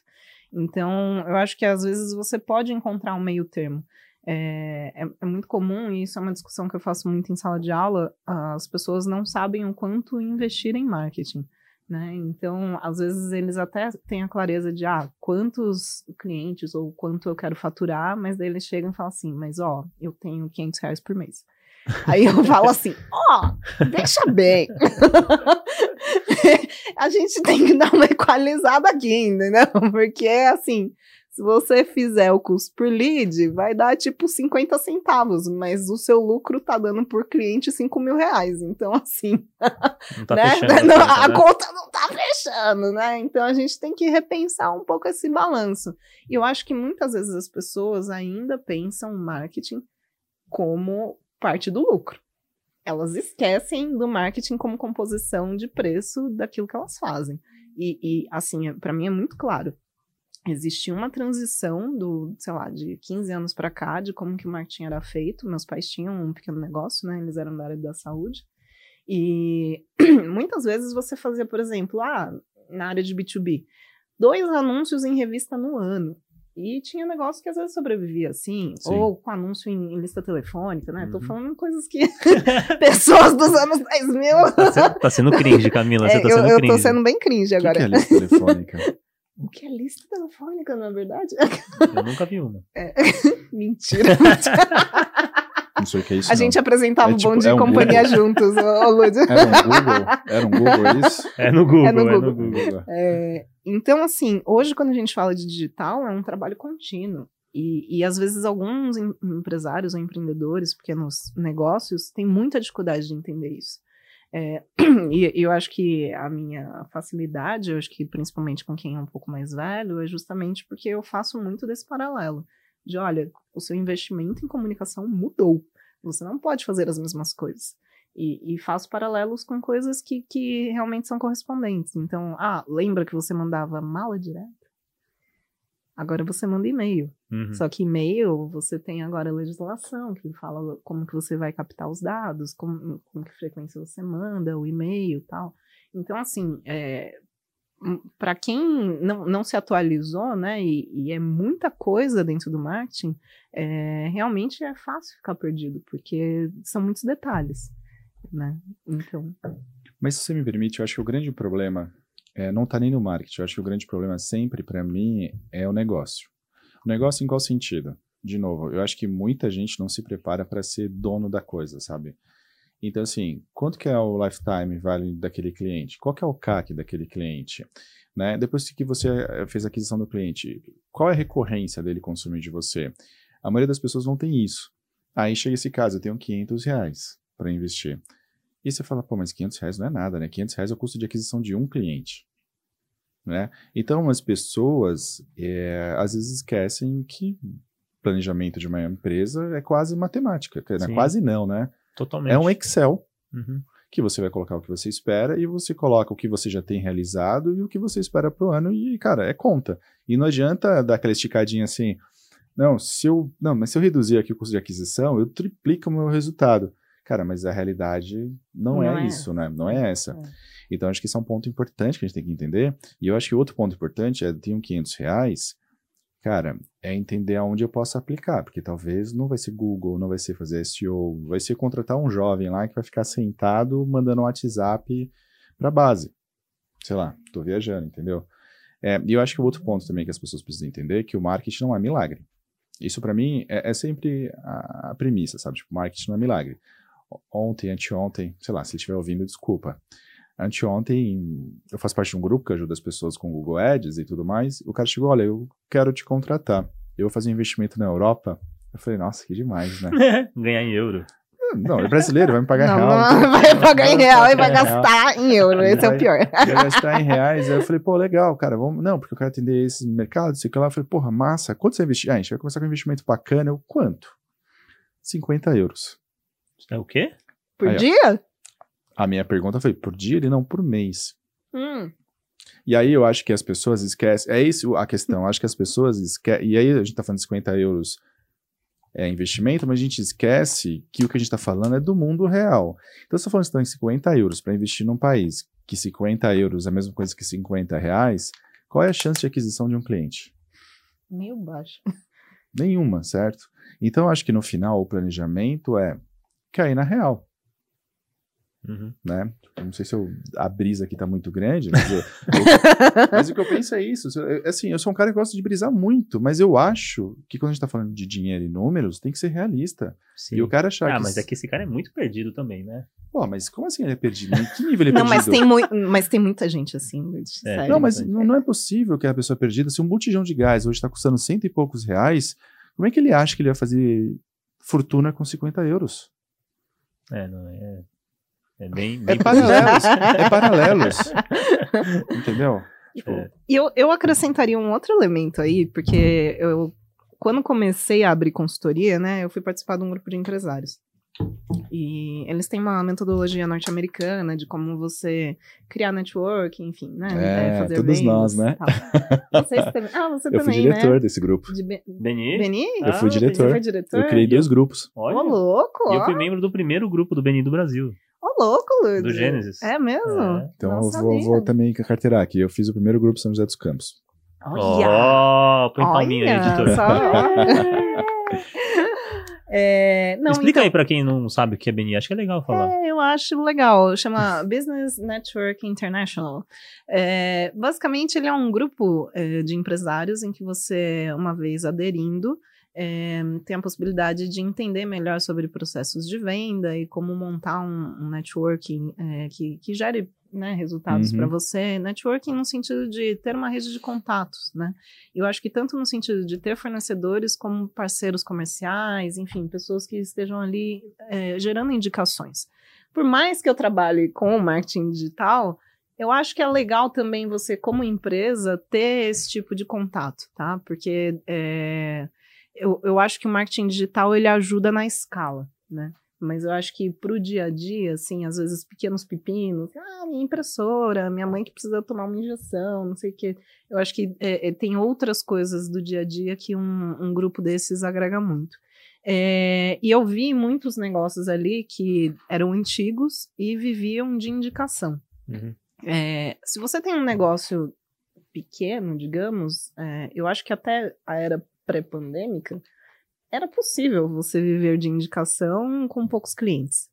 Então, eu acho que às vezes você pode encontrar um meio termo. É, é, é, muito comum, e isso é uma discussão que eu faço muito em sala de aula, as pessoas não sabem o quanto investir em marketing. Né? Então, às vezes eles até têm a clareza de ah, quantos clientes ou quanto eu quero faturar, mas daí eles chegam e falam assim, mas ó, eu tenho 500 reais por mês. Aí eu falo assim, ó, oh, deixa bem. a gente tem que dar uma equalizada aqui, entendeu? Porque assim, se você fizer o custo por lead, vai dar tipo 50 centavos, mas o seu lucro tá dando por cliente 5 mil reais. Então, assim. Não tá né? fechando, não, a né? conta não tá fechando, né? Então a gente tem que repensar um pouco esse balanço. E eu acho que muitas vezes as pessoas ainda pensam o marketing como parte do lucro. Elas esquecem do marketing como composição de preço daquilo que elas fazem. E, e assim, para mim é muito claro existia uma transição do, sei lá, de 15 anos para cá, de como que o marketing era feito. Meus pais tinham um pequeno negócio, né? Eles eram da área da saúde. E muitas vezes você fazia, por exemplo, ah, na área de B2B, dois anúncios em revista no ano. E tinha negócio que às vezes sobrevivia assim, Sim. ou com anúncio em, em, lista telefônica, né? Uhum. Tô falando coisas que pessoas dos anos 2000. Tá sendo, tá sendo cringe, Camila. Você é, tá sendo eu, cringe. eu tô sendo bem cringe agora. O que, que é lista telefônica? O que é lista telefônica, na verdade? Eu nunca vi uma. É. Mentira. Não sei o que é isso. A não. gente apresentava é, tipo, um bom de é um companhia Google. juntos, ô, Lud. Era um Google? Era um Google isso? É no Google. É no Google. É no Google. É, então, assim, hoje quando a gente fala de digital, é um trabalho contínuo. E, e às vezes alguns em, empresários ou empreendedores, pequenos negócios, têm muita dificuldade de entender isso. É, e eu acho que a minha facilidade, eu acho que principalmente com quem é um pouco mais velho, é justamente porque eu faço muito desse paralelo. De olha, o seu investimento em comunicação mudou. Você não pode fazer as mesmas coisas. E, e faço paralelos com coisas que, que realmente são correspondentes. Então, ah, lembra que você mandava mala direta? Agora você manda e-mail. Uhum. Só que e-mail, você tem agora a legislação que fala como que você vai captar os dados, com, com que frequência você manda o e-mail e tal. Então, assim, é, hum, para quem não, não se atualizou, né, e, e, é muita coisa dentro do marketing, é, realmente é fácil ficar perdido, porque são muitos detalhes, né? Então... Mas se você me permite, eu acho que o grande problema é, não está nem no marketing. Eu acho que o grande problema sempre para mim é o negócio. O negócio em qual sentido? De novo, eu acho que muita gente não se prepara para ser dono da coisa, sabe? Então, assim, quanto que é o lifetime value daquele cliente? Qual que é o CAC daquele cliente? Né? Depois que você eh, fez a aquisição do cliente, qual é a recorrência dele consumir de você? A maioria das pessoas não tem isso. Aí chega esse caso, eu tenho 500 reais para investir. E você fala, pô, mas 500 reais não é nada, né? 500 reais é o custo de aquisição de um cliente. Né? Então, as pessoas é, às vezes esquecem que planejamento de uma empresa é quase matemática. Né? Quase não, né? Totalmente. É um Excel uhum. que você vai colocar o que você espera e você coloca o que você já tem realizado e o que você espera para o ano e, cara, é conta. E não adianta dar aquela esticadinha assim, não, se eu, não, mas se eu reduzir aqui o custo de aquisição, eu triplico o meu resultado. Cara, mas a realidade não, não é, é, isso, né? Não é essa. É. Então, acho que isso é um ponto importante que a gente tem que entender. E eu acho que outro ponto importante é, tenho 500 reais, cara, é entender aonde eu posso aplicar, porque talvez não vai ser Google, não vai ser fazer SEO, vai ser contratar um jovem lá que vai ficar sentado mandando um WhatsApp para base. Sei lá, estou viajando, entendeu? É, e eu acho que o outro ponto também que as pessoas precisam entender é que o marketing não é milagre. Isso para mim é, é, sempre a, a premissa, sabe? Tipo, marketing não é milagre ontem, anteontem, sei lá, se ele estiver ouvindo, desculpa. anteontem, eu faço parte de um grupo que ajuda as pessoas com Google Ads e tudo mais. O cara chegou, olha, eu quero te contratar. Eu vou fazer um investimento na Europa. Eu falei, nossa, que demais, né? Ganhar em euro. Não, é brasileiro, vai me pagar Não, real. não, vai pagar em real e vai gastar em euro. Esse é o pior. Vai gastar em reais. Aí eu falei, pô, legal, cara, vamos. Não, porque eu quero atender esse mercado, sei que lá. Eu falei, porra, massa, quanto você vai investir? Ah, a gente vai começar com um investimento bacana. Eu, quanto? 50 euros. É o quê? Por Aí, ó. dia? A minha pergunta foi, por dia ele não por mês. Hum. E aí eu acho que as pessoas esquecem. É isso a questão. Eu acho que as pessoas esquecem. E aí a gente tá falando de 50 euros é investimento, mas a gente esquece que o que a gente tá falando é do mundo real. Então, se eu falando que estão em 50 euros para investir num país que 50 euros é a mesma coisa que 50 reais, qual é a chance de aquisição de um cliente? Meio baixo. Nenhuma, certo? Então, eu acho que no final o planejamento é cair na real. Uhum. né? Eu não sei se eu, a brisa aqui tá muito grande, mas, eu- eu- mas o que eu penso é isso. Eu- Assim, eu sou um cara que gosta de brisar muito, mas eu acho que quando a gente tá falando de dinheiro e números, tem que ser realista. Sim. E o cara achar Ah, que. mas é que esse cara é muito perdido também, né? Pô, mas como assim ele é perdido? Em que nível ele é Não, perdido? mas tem, mui- mas tem muita gente assim. sério. Não, mas não, não é possível que a pessoa perdida, se um botijão de gás hoje tá custando cento e poucos reais, como é que ele acha que ele vai fazer fortuna com 50 euros? É, não é. É bem. É bem paralelos. é paralelos. Entendeu? Tipo, É. E eu, eu acrescentaria um outro elemento aí, porque eu, quando comecei a abrir consultoria, né, eu fui participar de um grupo de empresários. E eles têm uma metodologia norte-americana de como você criar network, enfim, né? É, fazer todos nós, né? Vocês também. Ah, você eu fui também, diretor né? desse grupo. De Be- Beni? Beni? Eu fui Ah, diretor. Você foi diretor? Eu criei dois grupos. Ô, Olha. louco, E eu fui membro do primeiro grupo do Beni do Brasil. Ô, louco, Lud. Do Gênesis. É mesmo? É. Então Não eu vou, vou também carteirar aqui. Eu fiz o primeiro grupo São José dos Campos. Olha! Ó, põe palminha aí, Olha, editor. só- É, não, Explica então, aí pra quem não sabe o que é Beni. Acho que é legal falar. É, eu acho legal. Chama Business Network International. É, basicamente, ele é um grupo é, de empresários em que você, uma vez aderindo, é, tem a possibilidade de entender melhor sobre processos de venda e como montar um, um networking é, que, que gere né, resultados Uhum. para você. Networking no sentido de ter uma rede de contatos, né? Eu acho que tanto no sentido de ter fornecedores como parceiros comerciais, enfim, pessoas que estejam ali é, gerando indicações. Por mais que eu trabalhe com o marketing digital, eu acho que é legal também você, como empresa, ter esse tipo de contato, tá? Porque é, eu, eu acho que o marketing digital ele ajuda na escala, né? Mas eu acho que pro dia a dia, assim, às vezes pequenos pepinos, ah, minha impressora, minha mãe que precisa tomar uma injeção, não sei o quê. Eu acho que é, é, tem outras coisas do dia a dia que um, um grupo desses agrega muito. É, e eu vi muitos negócios ali que eram antigos e viviam de indicação. Uhum. É, se você tem um negócio pequeno, digamos, é, eu acho que até a era pré-pandêmica era possível você viver de indicação com poucos clientes.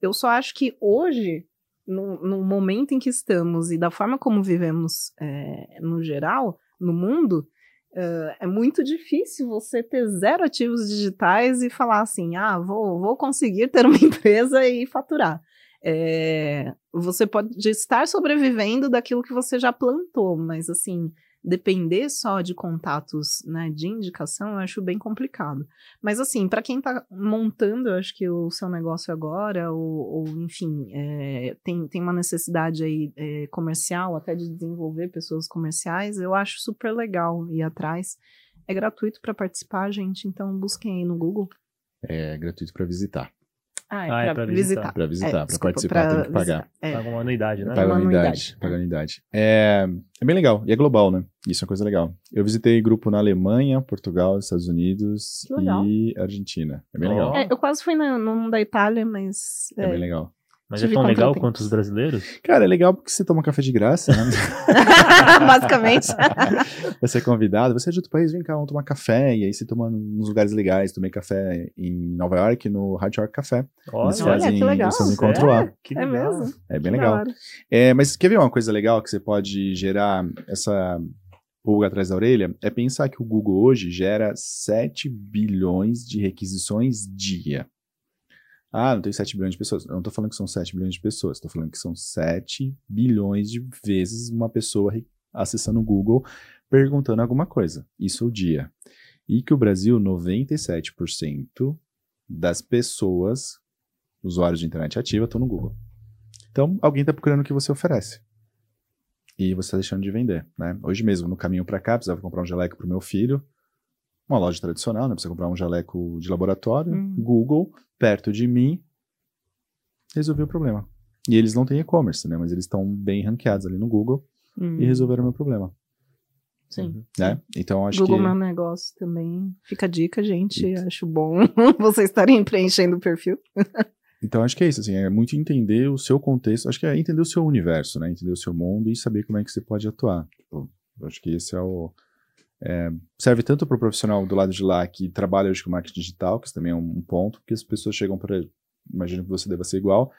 Eu só acho que hoje, no, no momento em que estamos e da forma como vivemos é, no geral, no mundo, é, é muito difícil você ter zero ativos digitais e falar assim: ah, vou, vou conseguir ter uma empresa e faturar. É, você pode estar sobrevivendo daquilo que você já plantou, mas assim, depender só de contatos, né, de indicação, eu acho bem complicado. Mas assim, para quem está montando, eu acho que o seu negócio agora, ou, ou enfim, é, tem, tem uma necessidade aí é, comercial, até de desenvolver pessoas comerciais, eu acho super legal ir atrás. É gratuito para participar, gente, então busquem aí no Google. É gratuito para visitar. Ah, é, Ah, é pra pra visitar. visitar. Para visitar, É, para desculpa, participar pra tem que pagar. É. Paga uma anuidade, né? Paga uma anuidade. Paga anuidade. É, é bem legal. E é global, né? Isso é uma coisa legal. Eu visitei grupo na Alemanha, Portugal, Estados Unidos e Argentina. É bem Ó. legal. É, eu quase fui na, num da Itália, mas. É é, bem legal. Mas é tão legal quanto os brasileiros? Cara, é legal porque você toma café de graça, né? Basicamente. você é convidado, você é de outro país, vem cá, vamos tomar café. E aí você toma nos lugares legais. Tomei café em Nova York, no Hard York Café. Eles Olha, fazem, que legal. eles fazem encontro lá. Que É legal. mesmo. É bem Que legal. É, mas quer ver uma coisa legal que você pode gerar essa pulga atrás da orelha? É pensar que o Google hoje gera 7 bilhões de requisições dia. Ah, não tem 7 bilhões de pessoas. Eu não tô falando que são 7 bilhões de pessoas, tô falando que são 7 bilhões de vezes uma pessoa acessando o Google perguntando alguma coisa. Isso é o dia. E que o Brasil, 97% das pessoas, usuários de internet ativa, estão no Google. Então, alguém está procurando o que você oferece. E você está deixando de vender, né? Hoje mesmo, no caminho para cá, precisava comprar um jaleco para o meu filho. Uma loja tradicional, né? Precisa comprar um jaleco de laboratório. Uhum. Google, perto de mim, resolveu o problema. E eles não têm e-commerce, né? Mas eles estão bem ranqueados ali no Google uhum. e resolveram o meu problema. Sim. Né? Então acho Google que. Google Meu Negócio também. Fica a dica, gente. Isso. Acho bom vocês estarem preenchendo o perfil. então acho que é isso, assim, é muito entender o seu contexto, acho que é entender o seu universo, né? Entender o seu mundo e saber como é que você pode atuar. Tipo, acho que esse é o. É, serve tanto para o profissional do lado de lá que trabalha hoje com marketing digital, que isso também é um, um ponto, que as pessoas chegam para. Imagino que você deva ser igual,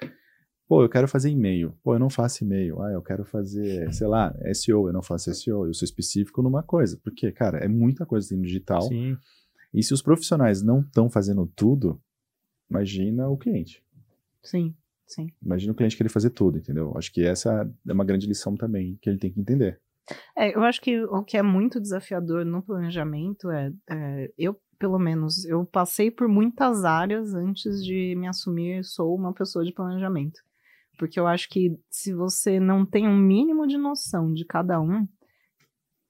Pô, eu quero fazer e-mail. Pô, eu não faço e-mail. Ah, eu quero fazer, sei lá, SEO. Eu não faço SEO. Eu sou específico numa coisa. Porque, cara, é muita coisa no digital. Sim. E se os profissionais não estão fazendo tudo, imagina o cliente. Sim, sim. Imagina o cliente querer fazer tudo, entendeu? Acho que essa é uma grande lição também que ele tem que entender. É, eu acho que o que é muito desafiador no planejamento é, é eu pelo menos, eu passei por muitas áreas antes de me assumir sou uma pessoa de planejamento. Porque eu acho que se você não tem um mínimo de noção de cada um,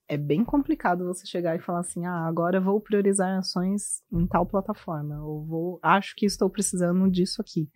é bem complicado você chegar e falar assim: ah, agora vou priorizar ações em tal plataforma, ou vou, acho que estou precisando disso aqui.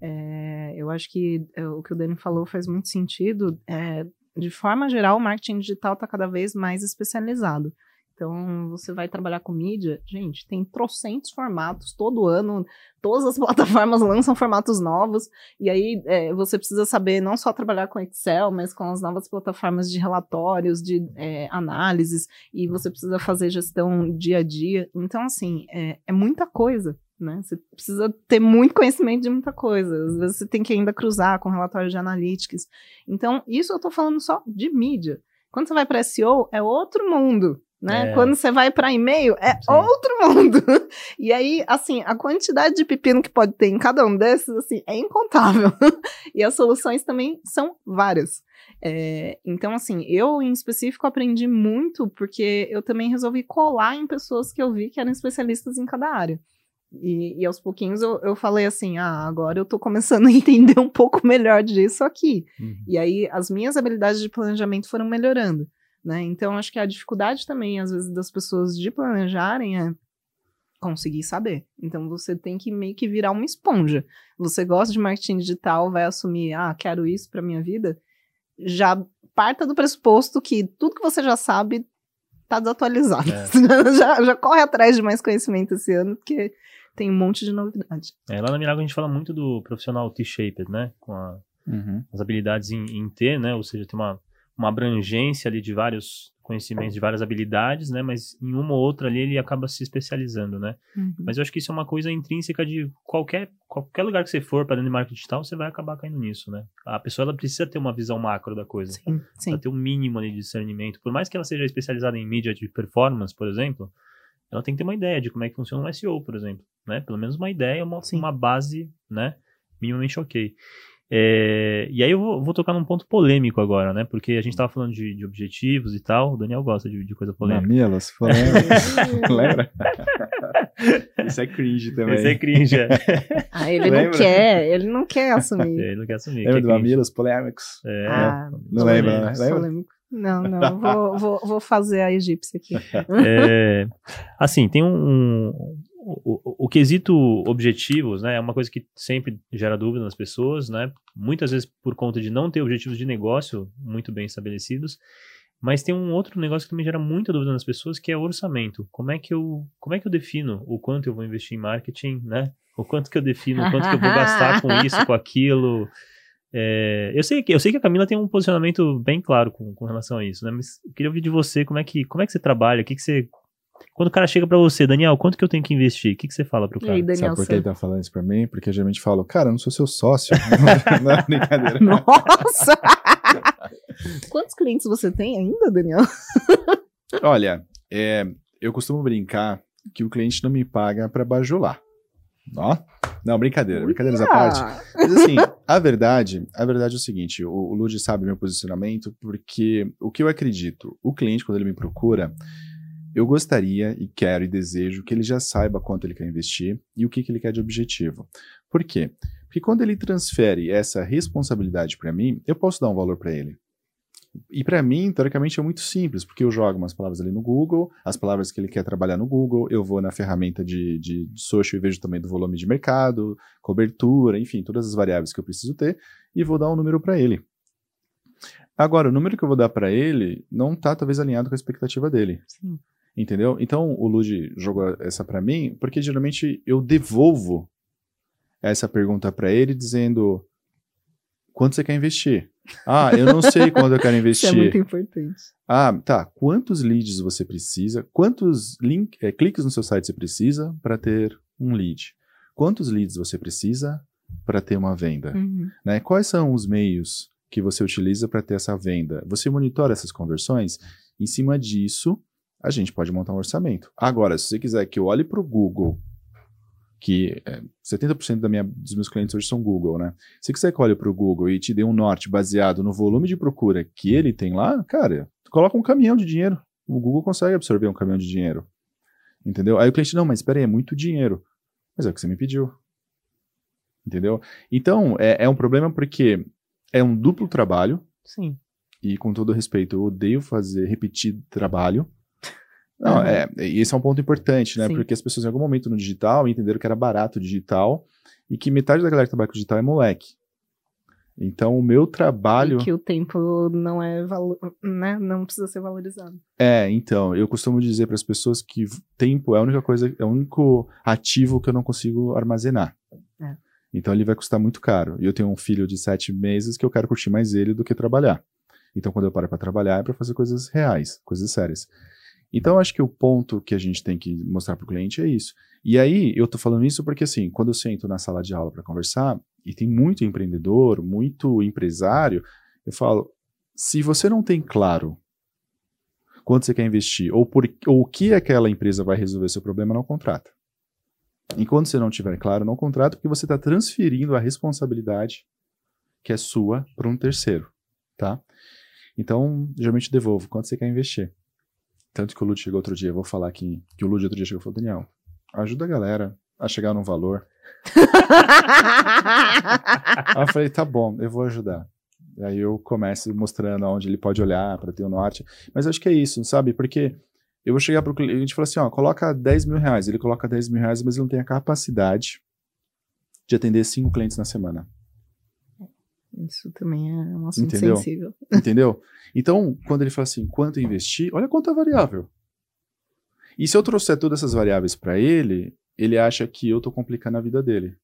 É, eu acho que é, o que o Dani falou faz muito sentido. É, de forma geral, o marketing digital está cada vez mais especializado. Então, você vai trabalhar com mídia, gente, tem trocentos formatos todo ano, todas as plataformas lançam formatos novos, e aí é, você precisa saber não só trabalhar com Excel, mas com as novas plataformas de relatórios, de é, análises, e você precisa fazer gestão dia a dia. Então, assim, é, é muita coisa. Né? Você precisa ter muito conhecimento de muita coisa. Às vezes você tem que ainda cruzar com relatórios de analytics. Então, isso eu estou falando só de mídia. Quando você vai para SEO, é outro mundo né? É. Quando você vai para e-mail, é Sim. outro mundo. E aí, assim, a quantidade de pepino que pode ter em cada um desses, assim, é incontável. e as soluções também são várias. É, então, assim, eu em específico aprendi muito porque eu também resolvi colar em pessoas que eu vi que eram especialistas em cada área. E, e aos pouquinhos eu, eu falei assim: ah, agora eu tô começando a entender um pouco melhor disso aqui. Uhum. E aí as minhas habilidades de planejamento foram melhorando. Né? Então, acho que a dificuldade também, às vezes, das pessoas de planejarem é conseguir saber. Então, você tem que meio que virar uma esponja. Você gosta de marketing digital, vai assumir, ah, quero isso para minha vida, já parta do pressuposto que tudo que você já sabe tá desatualizado. É. já, já corre atrás de mais conhecimento esse ano, porque tem um monte de novidade. É, lá na Mirago a gente fala muito do profissional T-shaped, né? Com a, uhum. as habilidades em, em T, né? Ou seja, tem uma uma abrangência ali de vários conhecimentos, de várias habilidades, né? Mas em uma ou outra ali ele acaba se especializando, né? Uhum. Mas eu acho que isso é uma coisa intrínseca de qualquer, qualquer lugar que você for para dentro de marketing digital, você vai acabar caindo nisso, né? A pessoa ela precisa ter uma visão macro da coisa. Sim, sim. Ter um mínimo ali de discernimento. Por mais que ela seja especializada em mídia de performance, por exemplo, ela tem que ter uma ideia de como é que funciona um SEO, por exemplo, né? Pelo menos uma ideia, uma, uma base, né? Minimamente ok. É, e aí eu vou, vou, tocar num ponto polêmico agora, né? Porque a gente tava falando de, de objetivos e tal. O Daniel gosta de, de coisa polêmica. Polêmicas. Lembra? Isso é cringe também. Isso é cringe, é. Ah, ele lembra? não quer, ele não quer assumir. ele não quer assumir. Lembra que é do Mamilas polêmicos? É. Ah, não lembra, né? Lembra? Polêmico. Não, não, vou, vou, vou fazer a egípcia aqui. É, assim, tem um, o, o, quesito objetivos, né, é uma coisa que sempre gera dúvida nas pessoas, né, muitas vezes por conta de não ter objetivos de negócio muito bem estabelecidos, mas tem um outro negócio que também gera muita dúvida nas pessoas, que é o orçamento. Como é que eu, como é que eu defino o quanto eu vou investir em marketing, né, o quanto que eu defino, o quanto que eu vou gastar com isso, com aquilo, é, eu, sei que, eu sei que a Camila tem um posicionamento bem claro com, com relação a isso, né? Mas eu queria ouvir de você como é que, como é que você trabalha, o que, que você quando o cara chega para você, Daniel, quanto que eu tenho que investir? O que, que você fala pro cara? Aí, Daniel, Sabe por que ele tá falando isso pra mim? Porque eu geralmente falo, cara, eu não sou seu sócio. não é brincadeira. Nossa! Quantos clientes você tem ainda, Daniel? Olha, é, eu costumo brincar que o cliente não me paga para bajular. Ó, não, brincadeira, brincadeiras à parte. Mas assim, a verdade, a verdade é o seguinte, o, o Lud sabe meu posicionamento, porque o que eu acredito, o cliente, quando ele me procura, eu gostaria e quero e desejo que ele já saiba quanto ele quer investir e o que, que ele quer de objetivo. Por quê? Porque quando ele transfere essa responsabilidade para mim, eu posso dar um valor para ele. E para mim, teoricamente, é muito simples, porque eu jogo umas palavras ali no Google, as palavras que ele quer trabalhar no Google, eu vou na ferramenta de, de, de social e vejo também do volume de mercado, cobertura, enfim, todas as variáveis que eu preciso ter, e vou dar um número para ele. Agora, o número que eu vou dar para ele não está talvez alinhado com a expectativa dele. Sim. Entendeu? Então, o Lud jogou essa para mim, porque geralmente eu devolvo essa pergunta para ele dizendo quanto você quer investir? Ah, eu não sei quando eu quero investir. Isso é muito importante. Ah, tá. Quantos leads você precisa? Quantos link, é, cliques no seu site você precisa para ter um lead? Quantos leads você precisa para ter uma venda? Uhum. Né? Quais são os meios que você utiliza para ter essa venda? Você monitora essas conversões? Em cima disso, a gente pode montar um orçamento. Agora, se você quiser que eu olhe para o Google que é, 70% da minha, dos meus clientes hoje são Google, né? Se que olhe para o Google e te dê um norte baseado no volume de procura que ele tem lá, cara, coloca um caminhão de dinheiro. O Google consegue absorver um caminhão de dinheiro. Entendeu? Aí o cliente, não, mas espera aí, é muito dinheiro. Mas é o que você me pediu. Entendeu? Então, é, é um problema porque é um duplo trabalho. Sim. E com todo respeito, eu odeio fazer, repetir trabalho. Não, Uhum. é, e esse é um ponto importante, né? Sim. Porque as pessoas em algum momento no digital entenderam que era barato o digital e que metade da galera que trabalha com digital é moleque. Então, o meu trabalho. E que o tempo não é valo... né? Não precisa ser valorizado. É, então, eu costumo dizer para as pessoas que tempo é a única coisa, é o único ativo que eu não consigo armazenar. É. Então, ele vai custar muito caro. E eu tenho um filho de sete meses que eu quero curtir mais ele do que trabalhar. Então, quando eu paro para trabalhar, é para fazer coisas reais, coisas sérias. Então, acho que o ponto que a gente tem que mostrar para o cliente é isso. E aí, eu tô falando isso porque, assim, quando eu sento na sala de aula para conversar, e tem muito empreendedor, muito empresário, eu falo: se você não tem claro quanto você quer investir, ou, por, ou o que aquela empresa vai resolver seu problema, não contrata. Enquanto você não tiver claro, não contrata, porque você está transferindo a responsabilidade que é sua para um terceiro, tá? Então, geralmente devolvo quanto você quer investir. Tanto que o Lud chegou outro dia, eu vou falar aqui, que o Lud outro dia chegou e falou, Daniel, ajuda a galera a chegar num valor. Aí eu falei, tá bom, eu vou ajudar. E aí eu começo mostrando onde ele pode olhar para ter o norte. Mas acho que é isso, sabe? Porque eu vou chegar pro cliente e falar assim, ó, coloca 10 mil reais. Ele coloca 10 mil reais, mas ele não tem a capacidade de atender cinco clientes na semana. Isso também é um assunto Entendeu? sensível. Entendeu? Então, quando ele fala assim, quanto investir, olha quanta variável. E se eu trouxer todas essas variáveis para ele, ele acha que eu tô complicando a vida dele.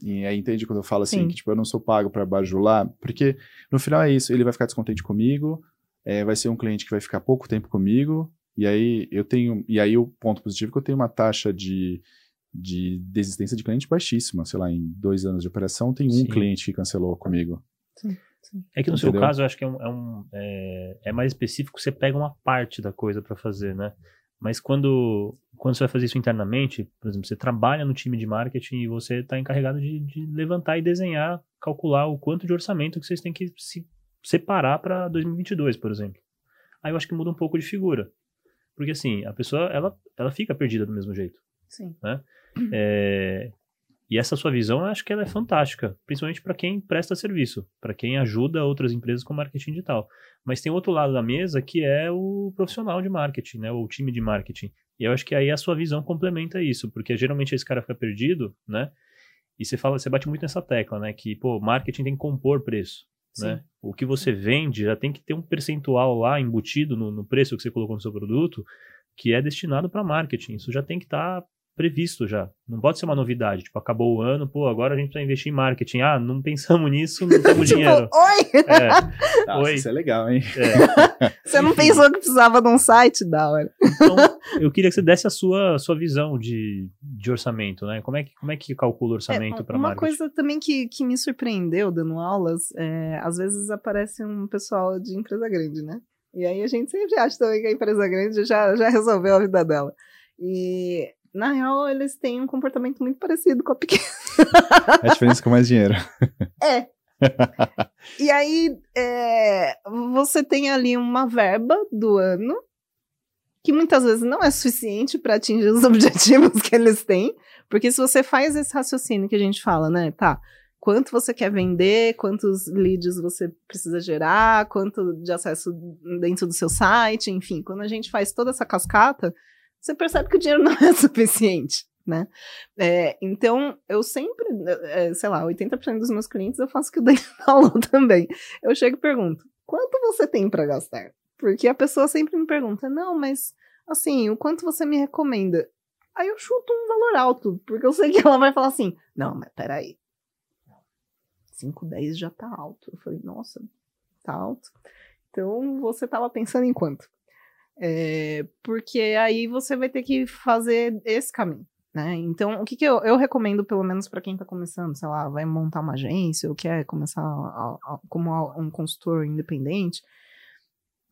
E aí entende quando eu falo assim, Sim. que tipo, eu não sou pago para bajular, porque no final é isso, ele vai ficar descontente comigo, é, vai ser um cliente que vai ficar pouco tempo comigo, e aí eu tenho, e aí o ponto positivo é que eu tenho uma taxa de, de desistência de cliente baixíssima, sei lá, em dois anos de operação tem um Sim. cliente que cancelou comigo. É que no seu Entendeu? caso, eu acho que é, um, é, um- é- é mais específico, você pega uma parte da coisa para fazer, né? Mas quando, quando você vai fazer isso internamente, por exemplo, você trabalha no time de marketing e você está encarregado de, de levantar e desenhar, calcular o quanto de orçamento que vocês têm que se separar para 2022, por exemplo. Aí eu acho que muda um pouco de figura. Porque assim, a pessoa, ela, ela fica perdida do mesmo jeito. Sim. É, e essa sua visão, eu acho que ela é fantástica, principalmente para quem presta serviço, para quem ajuda outras empresas com marketing digital. Mas tem outro lado da mesa que é o profissional de marketing, né, ou o time de marketing. E eu acho que aí a sua visão complementa isso, porque geralmente esse cara fica perdido, né? E você fala, você bate muito nessa tecla, né, que pô, marketing tem que compor preço, né? O que você vende já tem que ter um percentual lá embutido no, no preço que você colocou no seu produto, que é destinado para marketing. Isso já tem que estar previsto já. Não pode ser uma novidade. Tipo, acabou o ano, pô, agora a gente precisa investir em marketing. Ah, não pensamos nisso, não temos dinheiro. Tipo, oi! É, Nossa, Oi. isso é legal, hein? é. Você não Enfim. pensou que precisava de um site? Da hora. Então, eu queria que você desse a sua, sua visão de, de orçamento, né? Como é que, como é que calcula o orçamento É, para uma marketing? coisa também que, que me surpreendeu dando aulas, é, às vezes aparece um pessoal de empresa grande, né? E aí a gente sempre acha também que a empresa grande já, já resolveu a vida dela. E na real, eles têm um comportamento muito parecido com a pequena. A diferença é com mais dinheiro. É. e aí, é, você tem ali uma verba do ano que muitas vezes não é suficiente para atingir os objetivos que eles têm, porque se você faz esse raciocínio que a gente fala, né, tá, quanto você quer vender, quantos leads você precisa gerar, quanto de acesso dentro do seu site, enfim, quando a gente faz toda essa cascata, você percebe que o dinheiro não é suficiente, né? É, então, eu sempre, é, sei lá, 80% dos meus clientes eu faço o que o Dani falou também. Eu chego e pergunto, quanto você tem para gastar? Porque a pessoa sempre me pergunta, não, mas assim, o quanto você me recomenda? Aí eu chuto um valor alto, porque eu sei que ela vai falar assim, não, mas peraí, 5, 10 já tá alto. Eu falei, nossa, tá alto. Então você tava pensando em quanto? É, porque aí você vai ter que fazer esse caminho. Né? Então, o que, que eu, eu recomendo, pelo menos para quem está começando, sei lá, vai montar uma agência ou quer começar a, a, como um consultor independente,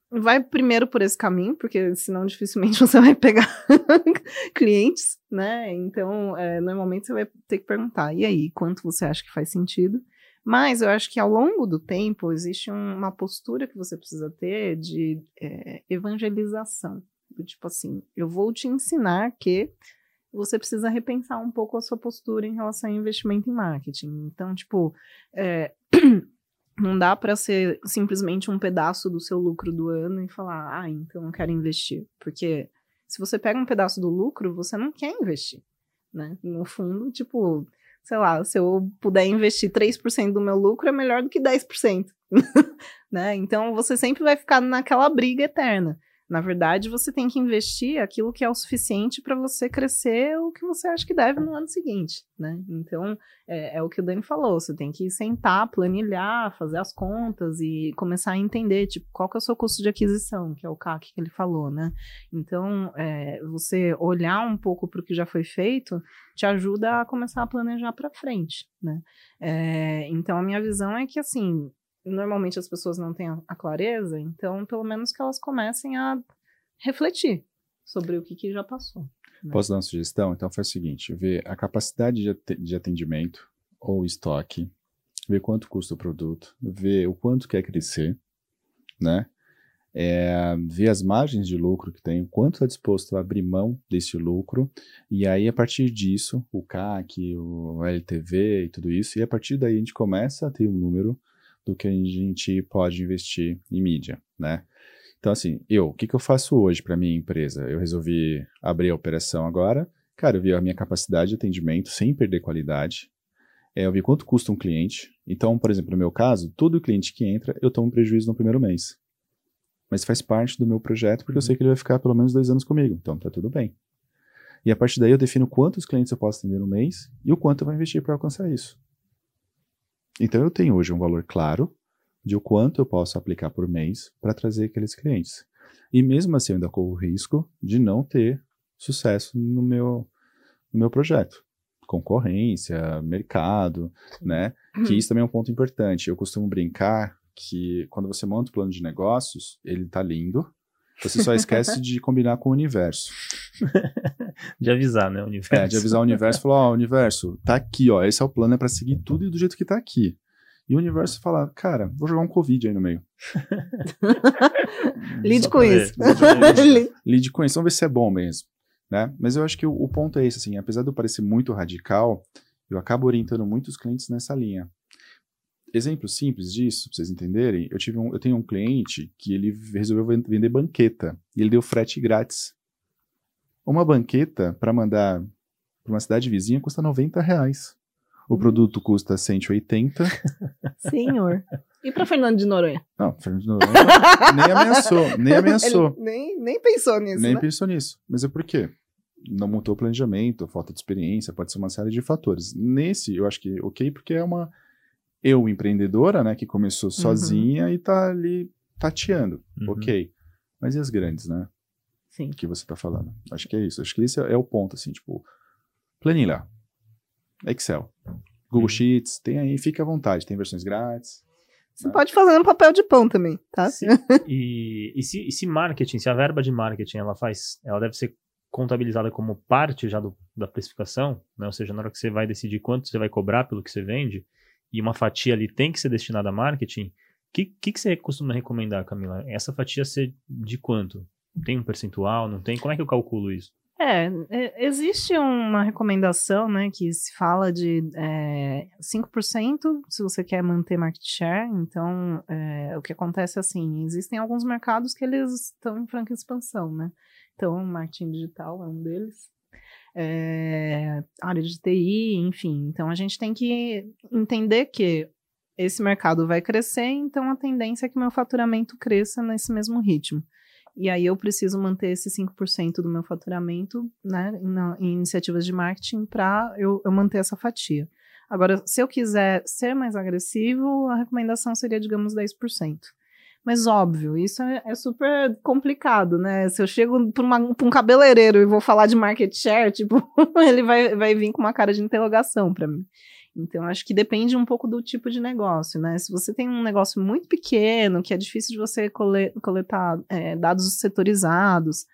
vai primeiro por esse caminho, porque senão dificilmente você vai pegar clientes, né? Então, é, normalmente você vai ter que perguntar, e aí, quanto você acha que faz sentido? Mas eu acho que ao longo do tempo existe uma postura que você precisa ter de é, evangelização. Do tipo assim, eu vou te ensinar que você precisa repensar um pouco a sua postura em relação ao investimento em marketing. Então, tipo, é, não dá para ser simplesmente um pedaço do seu lucro do ano e falar, ah, então eu quero investir. Porque se você pega um pedaço do lucro, você não quer investir, né? No fundo, tipo, sei lá, se eu puder investir 3% do meu lucro, é melhor do que 10%. né? Então você sempre vai ficar naquela briga eterna. Na verdade, você tem que investir aquilo que é o suficiente para você crescer o que você acha que deve no ano seguinte, né? Então, é, é, o que o Dani falou, você tem que sentar, planilhar, fazer as contas e começar a entender, tipo, qual que é o seu custo de aquisição, que é o CAC que ele falou, né? Então, é, você olhar um pouco para o que já foi feito te ajuda a começar a planejar para frente, né? É, então, a minha visão é que, assim, normalmente as pessoas não têm a, clareza, então pelo menos que elas comecem a refletir sobre o que, que já passou. Né? Posso dar uma sugestão? Então faz o seguinte: ver a capacidade de atendimento ou estoque, ver quanto custa o produto, ver o quanto quer crescer, né? É, ver as margens de lucro que tem, quanto está disposto a abrir mão desse lucro, e aí a partir disso, o CAC, o LTV e tudo isso, e a partir daí a gente começa a ter um número do que a gente pode investir em mídia, né? Então, assim, eu, o que, que eu faço hoje para minha empresa? Eu resolvi abrir a operação agora. Cara, eu vi a minha capacidade de atendimento sem perder qualidade. É, eu vi quanto custa um cliente. Então, por exemplo, no meu caso, todo cliente que entra, eu tomo prejuízo no primeiro mês. Mas faz parte do meu projeto, porque eu sei que ele vai ficar pelo menos dois anos comigo. Então, tá tudo bem. E a partir daí eu defino quantos clientes eu posso atender no mês e o quanto eu vou investir para alcançar isso. Então eu tenho hoje um valor claro de o quanto eu posso aplicar por mês para trazer aqueles clientes. E mesmo assim eu ainda corro o risco de não ter sucesso no meu, no meu projeto. Concorrência, mercado, né? Que isso também é um ponto importante. Eu costumo brincar que quando você monta o plano de negócios, ele tá lindo, você só esquece de combinar com o universo. de avisar, né, o universo. É, de avisar o universo e falar, ó, oh, universo, tá aqui, ó, esse é o plano, é pra seguir tudo e do jeito que tá aqui. E o universo falar, cara, vou jogar um Covid aí no meio. Lide com isso. Lide com isso, vamos ver se é bom mesmo. Né? Mas eu acho que o, o ponto é esse, assim, apesar de eu parecer muito radical, eu acabo orientando muitos clientes nessa linha. Exemplo simples disso, pra vocês entenderem, eu, tive um, eu tenho um cliente que ele resolveu vender banqueta e ele deu frete grátis. Uma banqueta para mandar para uma cidade vizinha custa 90 reais. O hum. produto custa 180. Senhor. E para Fernando de Noronha? Não, Fernando de Noronha nem ameaçou, nem ameaçou. nem, nem pensou nisso, Nem né? pensou nisso. Mas é por quê? Não montou planejamento, falta de experiência, pode ser uma série de fatores. Nesse, eu acho que ok, porque é uma eu empreendedora, né, que começou uhum. sozinha e tá ali tateando, uhum. ok. Mas e as grandes, né? Sim. Que você tá falando. Acho que é isso. Acho que esse é, o ponto, assim, tipo, planilha. Excel. Google uhum. Sheets, tem aí, fica à vontade, tem versões grátis. Você né? pode fazer no papel de pão também, tá? e, e, se, e se marketing, se a verba de marketing ela faz, ela deve ser contabilizada como parte já do, da precificação, né? Ou seja, na hora que você vai decidir quanto você vai cobrar pelo que você vende, e uma fatia ali tem que ser destinada a marketing, o que, que, que você costuma recomendar, Camila? Essa fatia ser de quanto? Tem um percentual? Não tem? Como é que eu calculo isso? É, é existe uma recomendação, né, que se fala de é, 5% se você quer manter market share. Então, é, o que acontece é assim, existem alguns mercados que eles estão em franca expansão, né? Então, marketing digital é um deles. É, área de TI, enfim. Então, a gente tem que entender que esse mercado vai crescer, então a tendência é que meu faturamento cresça nesse mesmo ritmo. E aí eu preciso manter esse 5% do meu faturamento né, em, em iniciativas de marketing para eu, eu manter essa fatia. Agora, se eu quiser ser mais agressivo, a recomendação seria, digamos, 10%. Mas óbvio, isso é, é, super complicado, né? Se eu chego para um cabeleireiro e vou falar de market share, tipo, ele vai, vai vir com uma cara de interrogação para mim. Então, acho que depende um pouco do tipo de negócio, né? Se você tem um negócio muito pequeno, que é difícil de você coletar é, dados setorizados,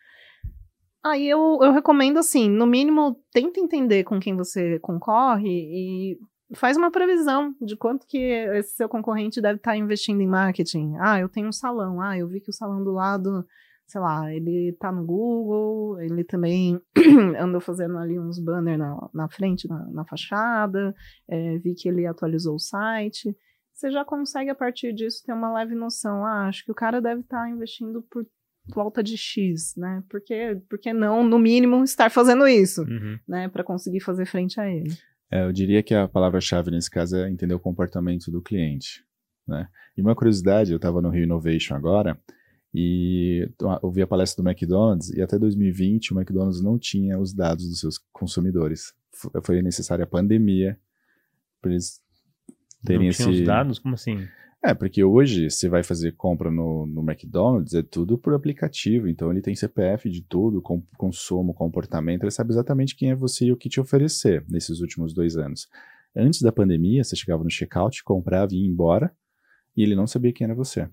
aí eu, eu recomendo, assim, no mínimo, tenta entender com quem você concorre e faz uma previsão de quanto que esse seu concorrente deve estar investindo em marketing. Ah, eu tenho um salão. Ah, eu vi que o salão do lado sei lá, ele tá no Google, ele também andou fazendo ali uns banners na, na frente, na, na fachada, é, vi que ele atualizou o site. Você já consegue, a partir disso, ter uma leve noção. Ah, acho que o cara deve estar tá investindo por volta de X, né? Porque, porque não, no mínimo, estar fazendo isso, uhum. né? Para conseguir fazer frente a ele. É, eu diria que a palavra-chave nesse caso é entender o comportamento do cliente, né? E uma curiosidade, eu estava no Rio Innovation agora, e ouvi a palestra do McDonald's e até 2020 o McDonald's não tinha os dados dos seus consumidores. Foi necessária a pandemia para eles terem não esse. os dados? Como assim? É, porque hoje você vai fazer compra no, no McDonald's, é tudo por aplicativo, então ele tem CPF de tudo, com, consumo, comportamento, ele sabe exatamente quem é você e o que te oferecer nesses últimos dois anos. Antes da pandemia, você chegava no checkout, comprava e ia embora, e ele não sabia quem era você.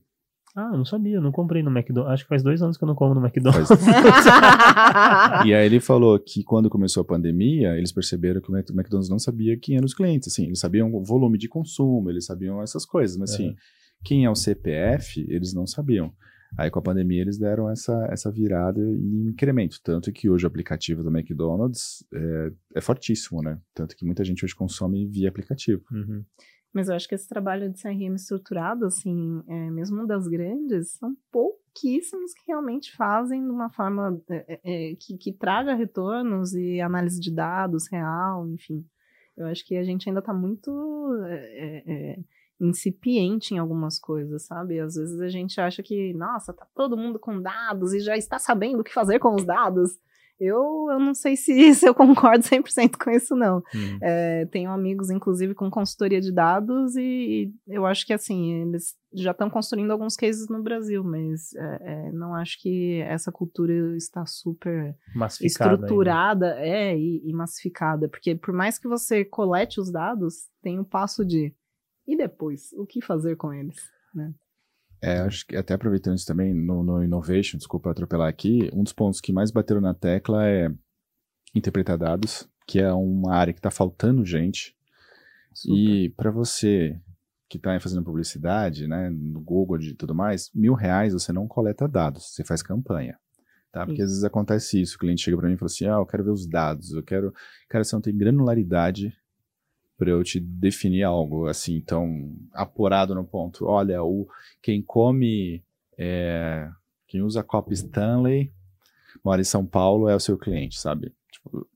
Ah, não sabia, não comprei no McDonald's. Acho que faz dois anos que eu não como no McDonald's. e aí ele falou que quando começou a pandemia, eles perceberam que o McDonald's não sabia quem eram os clientes. Assim, eles sabiam o volume de consumo, eles sabiam essas coisas, mas assim, quem é o CPF, eles não sabiam. Aí com a pandemia eles deram essa, essa virada e incremento. Tanto que hoje o aplicativo do McDonald's é, é fortíssimo, né? Tanto que muita gente hoje consome via aplicativo. Uhum. Mas eu acho que esse trabalho de CRM estruturado, assim, é, mesmo das grandes, são pouquíssimos que realmente fazem de uma forma é, é, é, que, que traga retornos e análise de dados real, enfim. Eu acho que a gente ainda está muito é, é, incipiente em algumas coisas, sabe? Às vezes a gente acha que, nossa, tá todo mundo com dados e já está sabendo o que fazer com os dados. Eu, eu não sei se, se eu concordo 100% com isso, não. Uhum. É, tenho amigos, inclusive, com consultoria de dados e eu acho que, assim, eles já estão construindo alguns cases no Brasil, mas é, é, não acho que essa cultura está super estruturada é, e, e, massificada, porque por mais que você colete os dados, tem o passo de e depois, o que fazer com eles, né? É, acho que até aproveitando isso também, no, no Innovation, desculpa atropelar aqui, um dos pontos que mais bateram na tecla é interpretar dados, que é uma área que está faltando gente. Super. E para você que está fazendo publicidade, né, no Google e tudo mais, mil reais você não coleta dados, você faz campanha. Tá? Porque Sim. às vezes acontece isso, o cliente chega para mim e fala assim, ah, eu quero ver os dados, eu quero, cara, você não tem granularidade para eu te definir algo assim tão apurado no ponto. Olha, o quem come, é, quem usa copo Stanley, mora em São Paulo é o seu cliente, sabe? Tipo,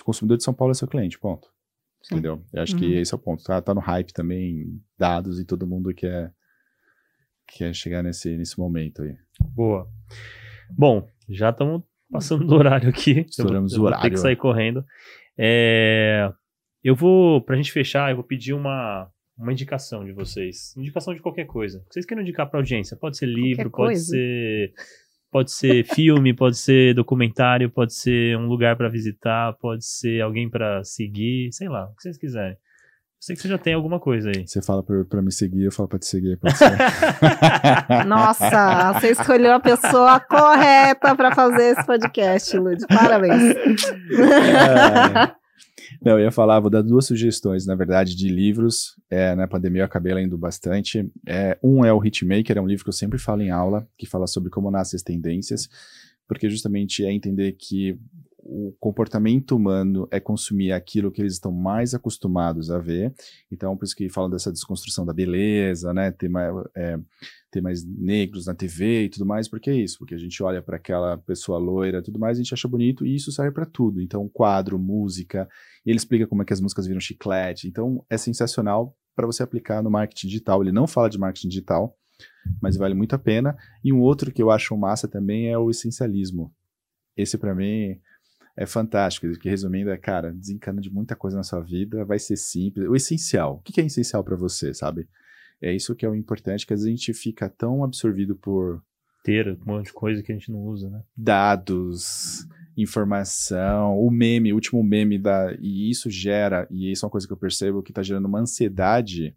o consumidor de São Paulo é seu cliente, ponto. Sim. Entendeu? Eu acho uhum. que esse é o ponto. Tá, tá no hype também, dados e todo mundo quer, quer chegar nesse, nesse momento aí. Boa. Bom, já estamos passando do horário aqui. Estouramos o horário. Tem que sair correndo. É, eu vou, pra gente fechar, eu vou pedir uma, uma indicação de vocês. Indicação de qualquer coisa. Vocês querem indicar pra audiência? Pode ser livro, pode ser. Pode ser filme, pode ser documentário, pode ser um lugar para visitar, pode ser alguém para seguir, sei lá, o que vocês quiserem. sei que você já tem alguma coisa aí. Você fala pra, pra me seguir, eu falo pra te seguir. Pode ser. Nossa, você escolheu a pessoa correta para fazer esse podcast, Lud. Parabéns. É. Não, eu ia falar, vou dar duas sugestões, na verdade, de livros. É, na pandemia eu acabei lendo bastante. É, um é o Hitmaker, é um livro que eu sempre falo em aula, que fala sobre como nascem as tendências, porque justamente é entender que o comportamento humano é consumir aquilo que eles estão mais acostumados a ver. Então, por isso que falam dessa desconstrução da beleza, né? Ter mais, é, ter mais negros na TV e tudo mais, porque é isso, porque a gente olha para aquela pessoa loira tudo mais, a gente acha bonito e isso serve para tudo. Então, quadro, música, ele explica como é que as músicas viram chiclete. Então, é sensacional para você aplicar no marketing digital. Ele não fala de marketing digital, mas vale muito a pena. E um outro que eu acho massa também é o essencialismo. Esse, para mim, é fantástico. Que resumindo, é, cara, desencana de muita coisa na sua vida, vai ser simples. O essencial. O que é essencial para você, sabe? É isso que é o importante, que às vezes a gente fica tão absorvido por. Ter um monte de coisa que a gente não usa, né? Dados, informação, o meme, o último meme da. E isso gera, e isso é uma coisa que eu percebo que está gerando uma ansiedade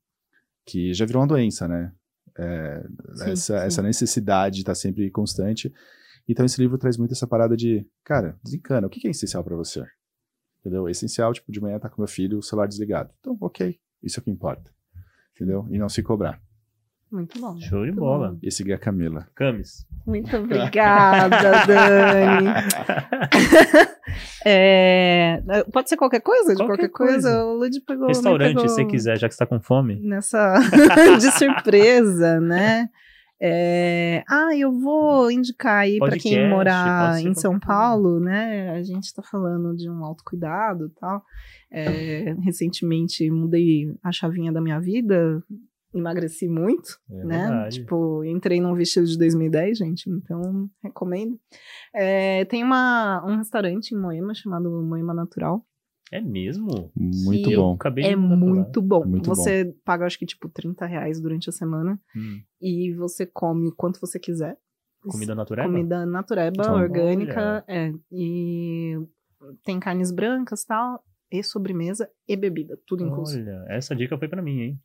que já virou uma doença, né? É, sim, essa, sim. essa necessidade está sempre constante. Então esse livro traz muito essa parada de, cara, desencana, o que é essencial para você? Entendeu? Essencial, tipo, de manhã tá com meu filho, o celular desligado. Então, ok, isso é o que importa. Entendeu? E não se cobrar. Muito bom. Show de bola. bom. E seguir a Camila. Camis. Muito obrigada, Dani. é, pode ser qualquer coisa? De qualquer, Qualquer coisa. coisa. O Lud pegou. Restaurante, pegou se você quiser, já que você tá com fome. Nessa. de surpresa, né? É, ah, eu vou indicar aí para quem morar em São. Paulo, né? A gente está falando de um autocuidado e tal. É, recentemente mudei a chavinha da minha vida, emagreci muito, É né? verdade. Tipo, entrei num vestido de 2010, gente, então recomendo. É, tem uma, um restaurante em Moema chamado Moema Natural. É mesmo? Muito E bom. acabei É muito bom. Muito você paga, acho que, tipo, 30 reais durante a semana Hum. e você come o quanto você quiser. Comida natureba? Comida natureba, Então, orgânica, é. E tem carnes brancas tal, e sobremesa e bebida, tudo incluso. Olha, essa dica foi pra mim, hein?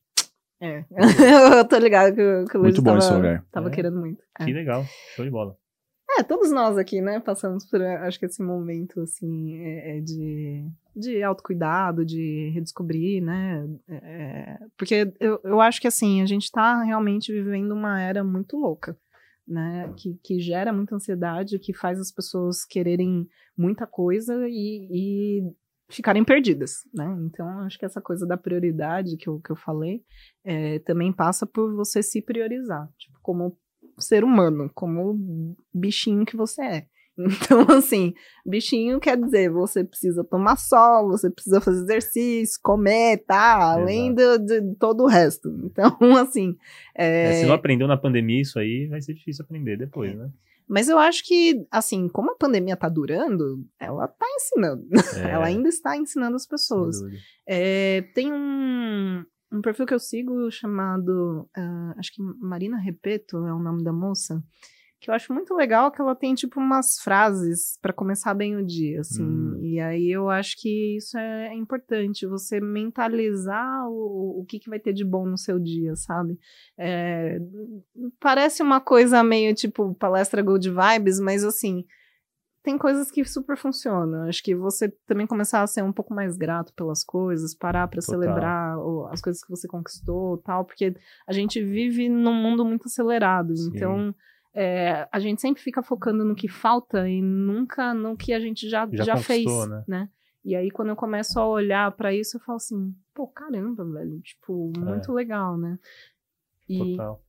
É. eu tô ligado que, o- que o Luiz Muito bom tava, esse lugar. tava É. querendo muito. É. Que legal. Show de bola. É, todos nós aqui, né, passamos por, acho que esse momento, assim, é, é de, de autocuidado, de redescobrir, né, é, porque eu, eu acho que, assim, a gente tá realmente vivendo uma era muito louca, né, que, que gera muita ansiedade, que faz as pessoas quererem muita coisa e, e ficarem perdidas, né, então acho que essa coisa da prioridade que eu, que eu falei é, também passa por você se priorizar, tipo, como ser humano, como bichinho que você é. Então, assim, bichinho quer dizer, você precisa tomar sol, você precisa fazer exercício, comer, tá? Além do, de todo o resto. Então, assim. É, é, se não aprendeu na pandemia isso aí, vai ser difícil aprender depois, né? Mas eu acho que, assim, como a pandemia tá durando, ela tá ensinando. É, Ela ainda está ensinando as pessoas. É, tem um, um perfil que eu sigo chamado, ah, acho que Marina Repeto é o nome da moça, que eu acho muito legal que ela tem tipo umas frases para começar bem o dia, assim. Hum. E aí eu acho que isso é importante, você mentalizar o, o que, que vai ter de bom no seu dia, sabe? É, parece uma coisa meio tipo palestra good vibes, mas assim, tem coisas que super funcionam. Acho que você também começar a ser um pouco mais grato pelas coisas, parar para celebrar as coisas que você conquistou, tal, porque a gente vive num mundo muito acelerado. Sim. Então, é, a gente sempre fica focando no que falta e nunca no que a gente já, Já já, fez, conquistou, né? E aí, quando eu começo a olhar para isso, eu falo assim, pô, caramba, velho, tipo, muito legal, né? E Total.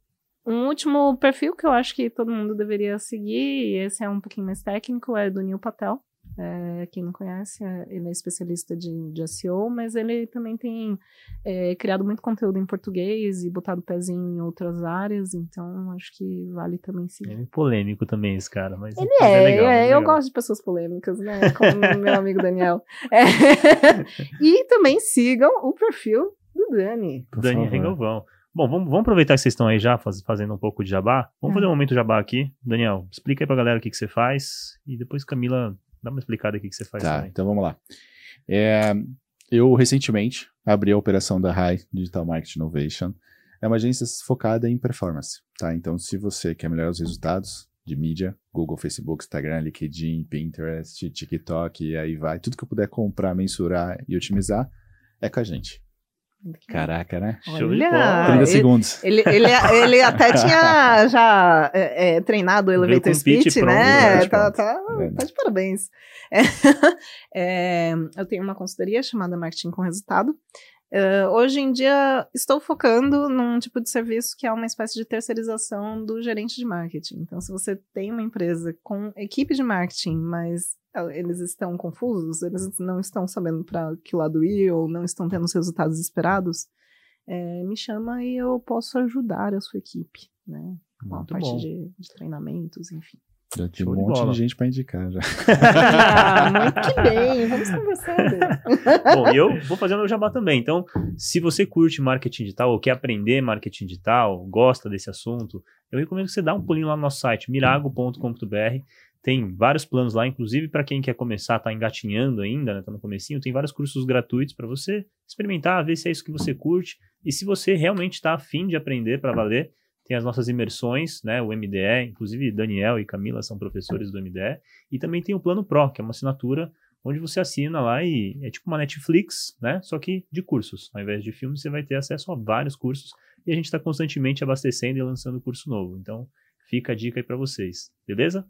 um último perfil que eu acho que todo mundo deveria seguir, e esse é um pouquinho mais técnico, é do Neil Patel. É, quem não conhece, é- ele é especialista de, de SEO, mas ele também tem é, criado muito conteúdo em português e botado o pezinho em outras áreas, então acho que vale também seguir. Ele é polêmico também, esse cara. Mas Ele mas é, legal, é, mas eu legal. gosto de pessoas polêmicas, né? Como meu amigo Daniel. É. E também sigam o perfil do Dani. Dani. Regalvão. Bom, vamos, vamos aproveitar que vocês estão aí já faz- fazendo um pouco de jabá. Vamos Hum. fazer um momento jabá aqui. Daniel, explica aí pra galera o que, que você faz. E depois, Camila, dá uma explicada aqui o que você faz Tá, também. então vamos lá. É, eu recentemente abri a operação da High Digital Marketing Innovation. É uma agência focada em performance, tá? Então, se você quer melhorar os resultados de mídia, Google, Facebook, Instagram, LinkedIn, Pinterest, TikTok, e aí vai, tudo que eu puder comprar, mensurar e otimizar, é com a gente. Caraca, né? Olha, bola. 30 ele- segundos. Ele, ele, ele até tinha já é, é, treinado o elevator speech, pronto, né? né? Tá, tá, É. tá de parabéns. É, é, eu tenho uma consultoria chamada Marketing com Resultado. É, hoje em dia, estou focando num tipo de serviço que é uma espécie de terceirização do gerente de marketing. Então, se você tem uma empresa com equipe de marketing, mas eles estão confusos, eles não estão sabendo para que lado ir ou não estão tendo os resultados esperados, é, me chama e eu posso ajudar a sua equipe, né? Com a parte de, de treinamentos, enfim. Já tinha um de monte bola. de gente para indicar já. Ah, muito que bem, vamos conversar. Dani. Bom, e eu vou fazer o meu jabá também. Então, se você curte marketing digital ou quer aprender marketing digital, gosta desse assunto, eu recomendo que você dá um pulinho lá no nosso site, mirago.com.br. Tem vários planos lá, inclusive para quem quer começar, tá engatinhando ainda, né, tá no comecinho, tem vários cursos gratuitos para você experimentar, ver se é isso que você curte e se você realmente está afim de aprender para valer. Tem as nossas imersões, né, o MDE, inclusive Daniel e Camila são professores do MDE, e também tem o Plano Pro, que é uma assinatura onde você assina lá e é tipo uma Netflix, né? Só que de cursos. Ao invés de filmes, você vai ter acesso a vários cursos e a gente está constantemente abastecendo e lançando curso novo. Então, fica a dica aí para vocês, beleza?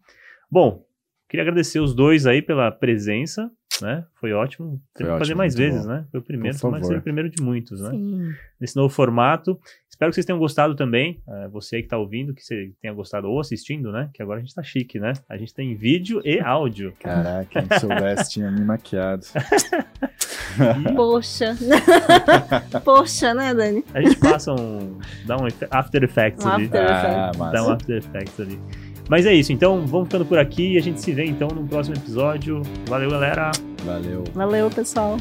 Bom, queria agradecer os dois aí pela presença, né? Foi ótimo. Tem que fazer mais vezes, bom. né? Foi o primeiro, Por foi o primeiro de muitos, né? Sim. nesse novo formato. Espero que vocês tenham gostado também. eh, você aí que está ouvindo, que você tenha gostado ou assistindo, né? Que agora a gente tá chique, né? A gente tem vídeo e áudio. Caraca, quem soubesse tinha me maquiado. Poxa. Poxa, né, Dani? A gente passa um. dá um After Effects Um ali. After Ah, Dá um. After Effects ali. Mas é isso, então vamos ficando por aqui e a gente se vê então no próximo episódio. Valeu, galera! Valeu. Valeu, pessoal.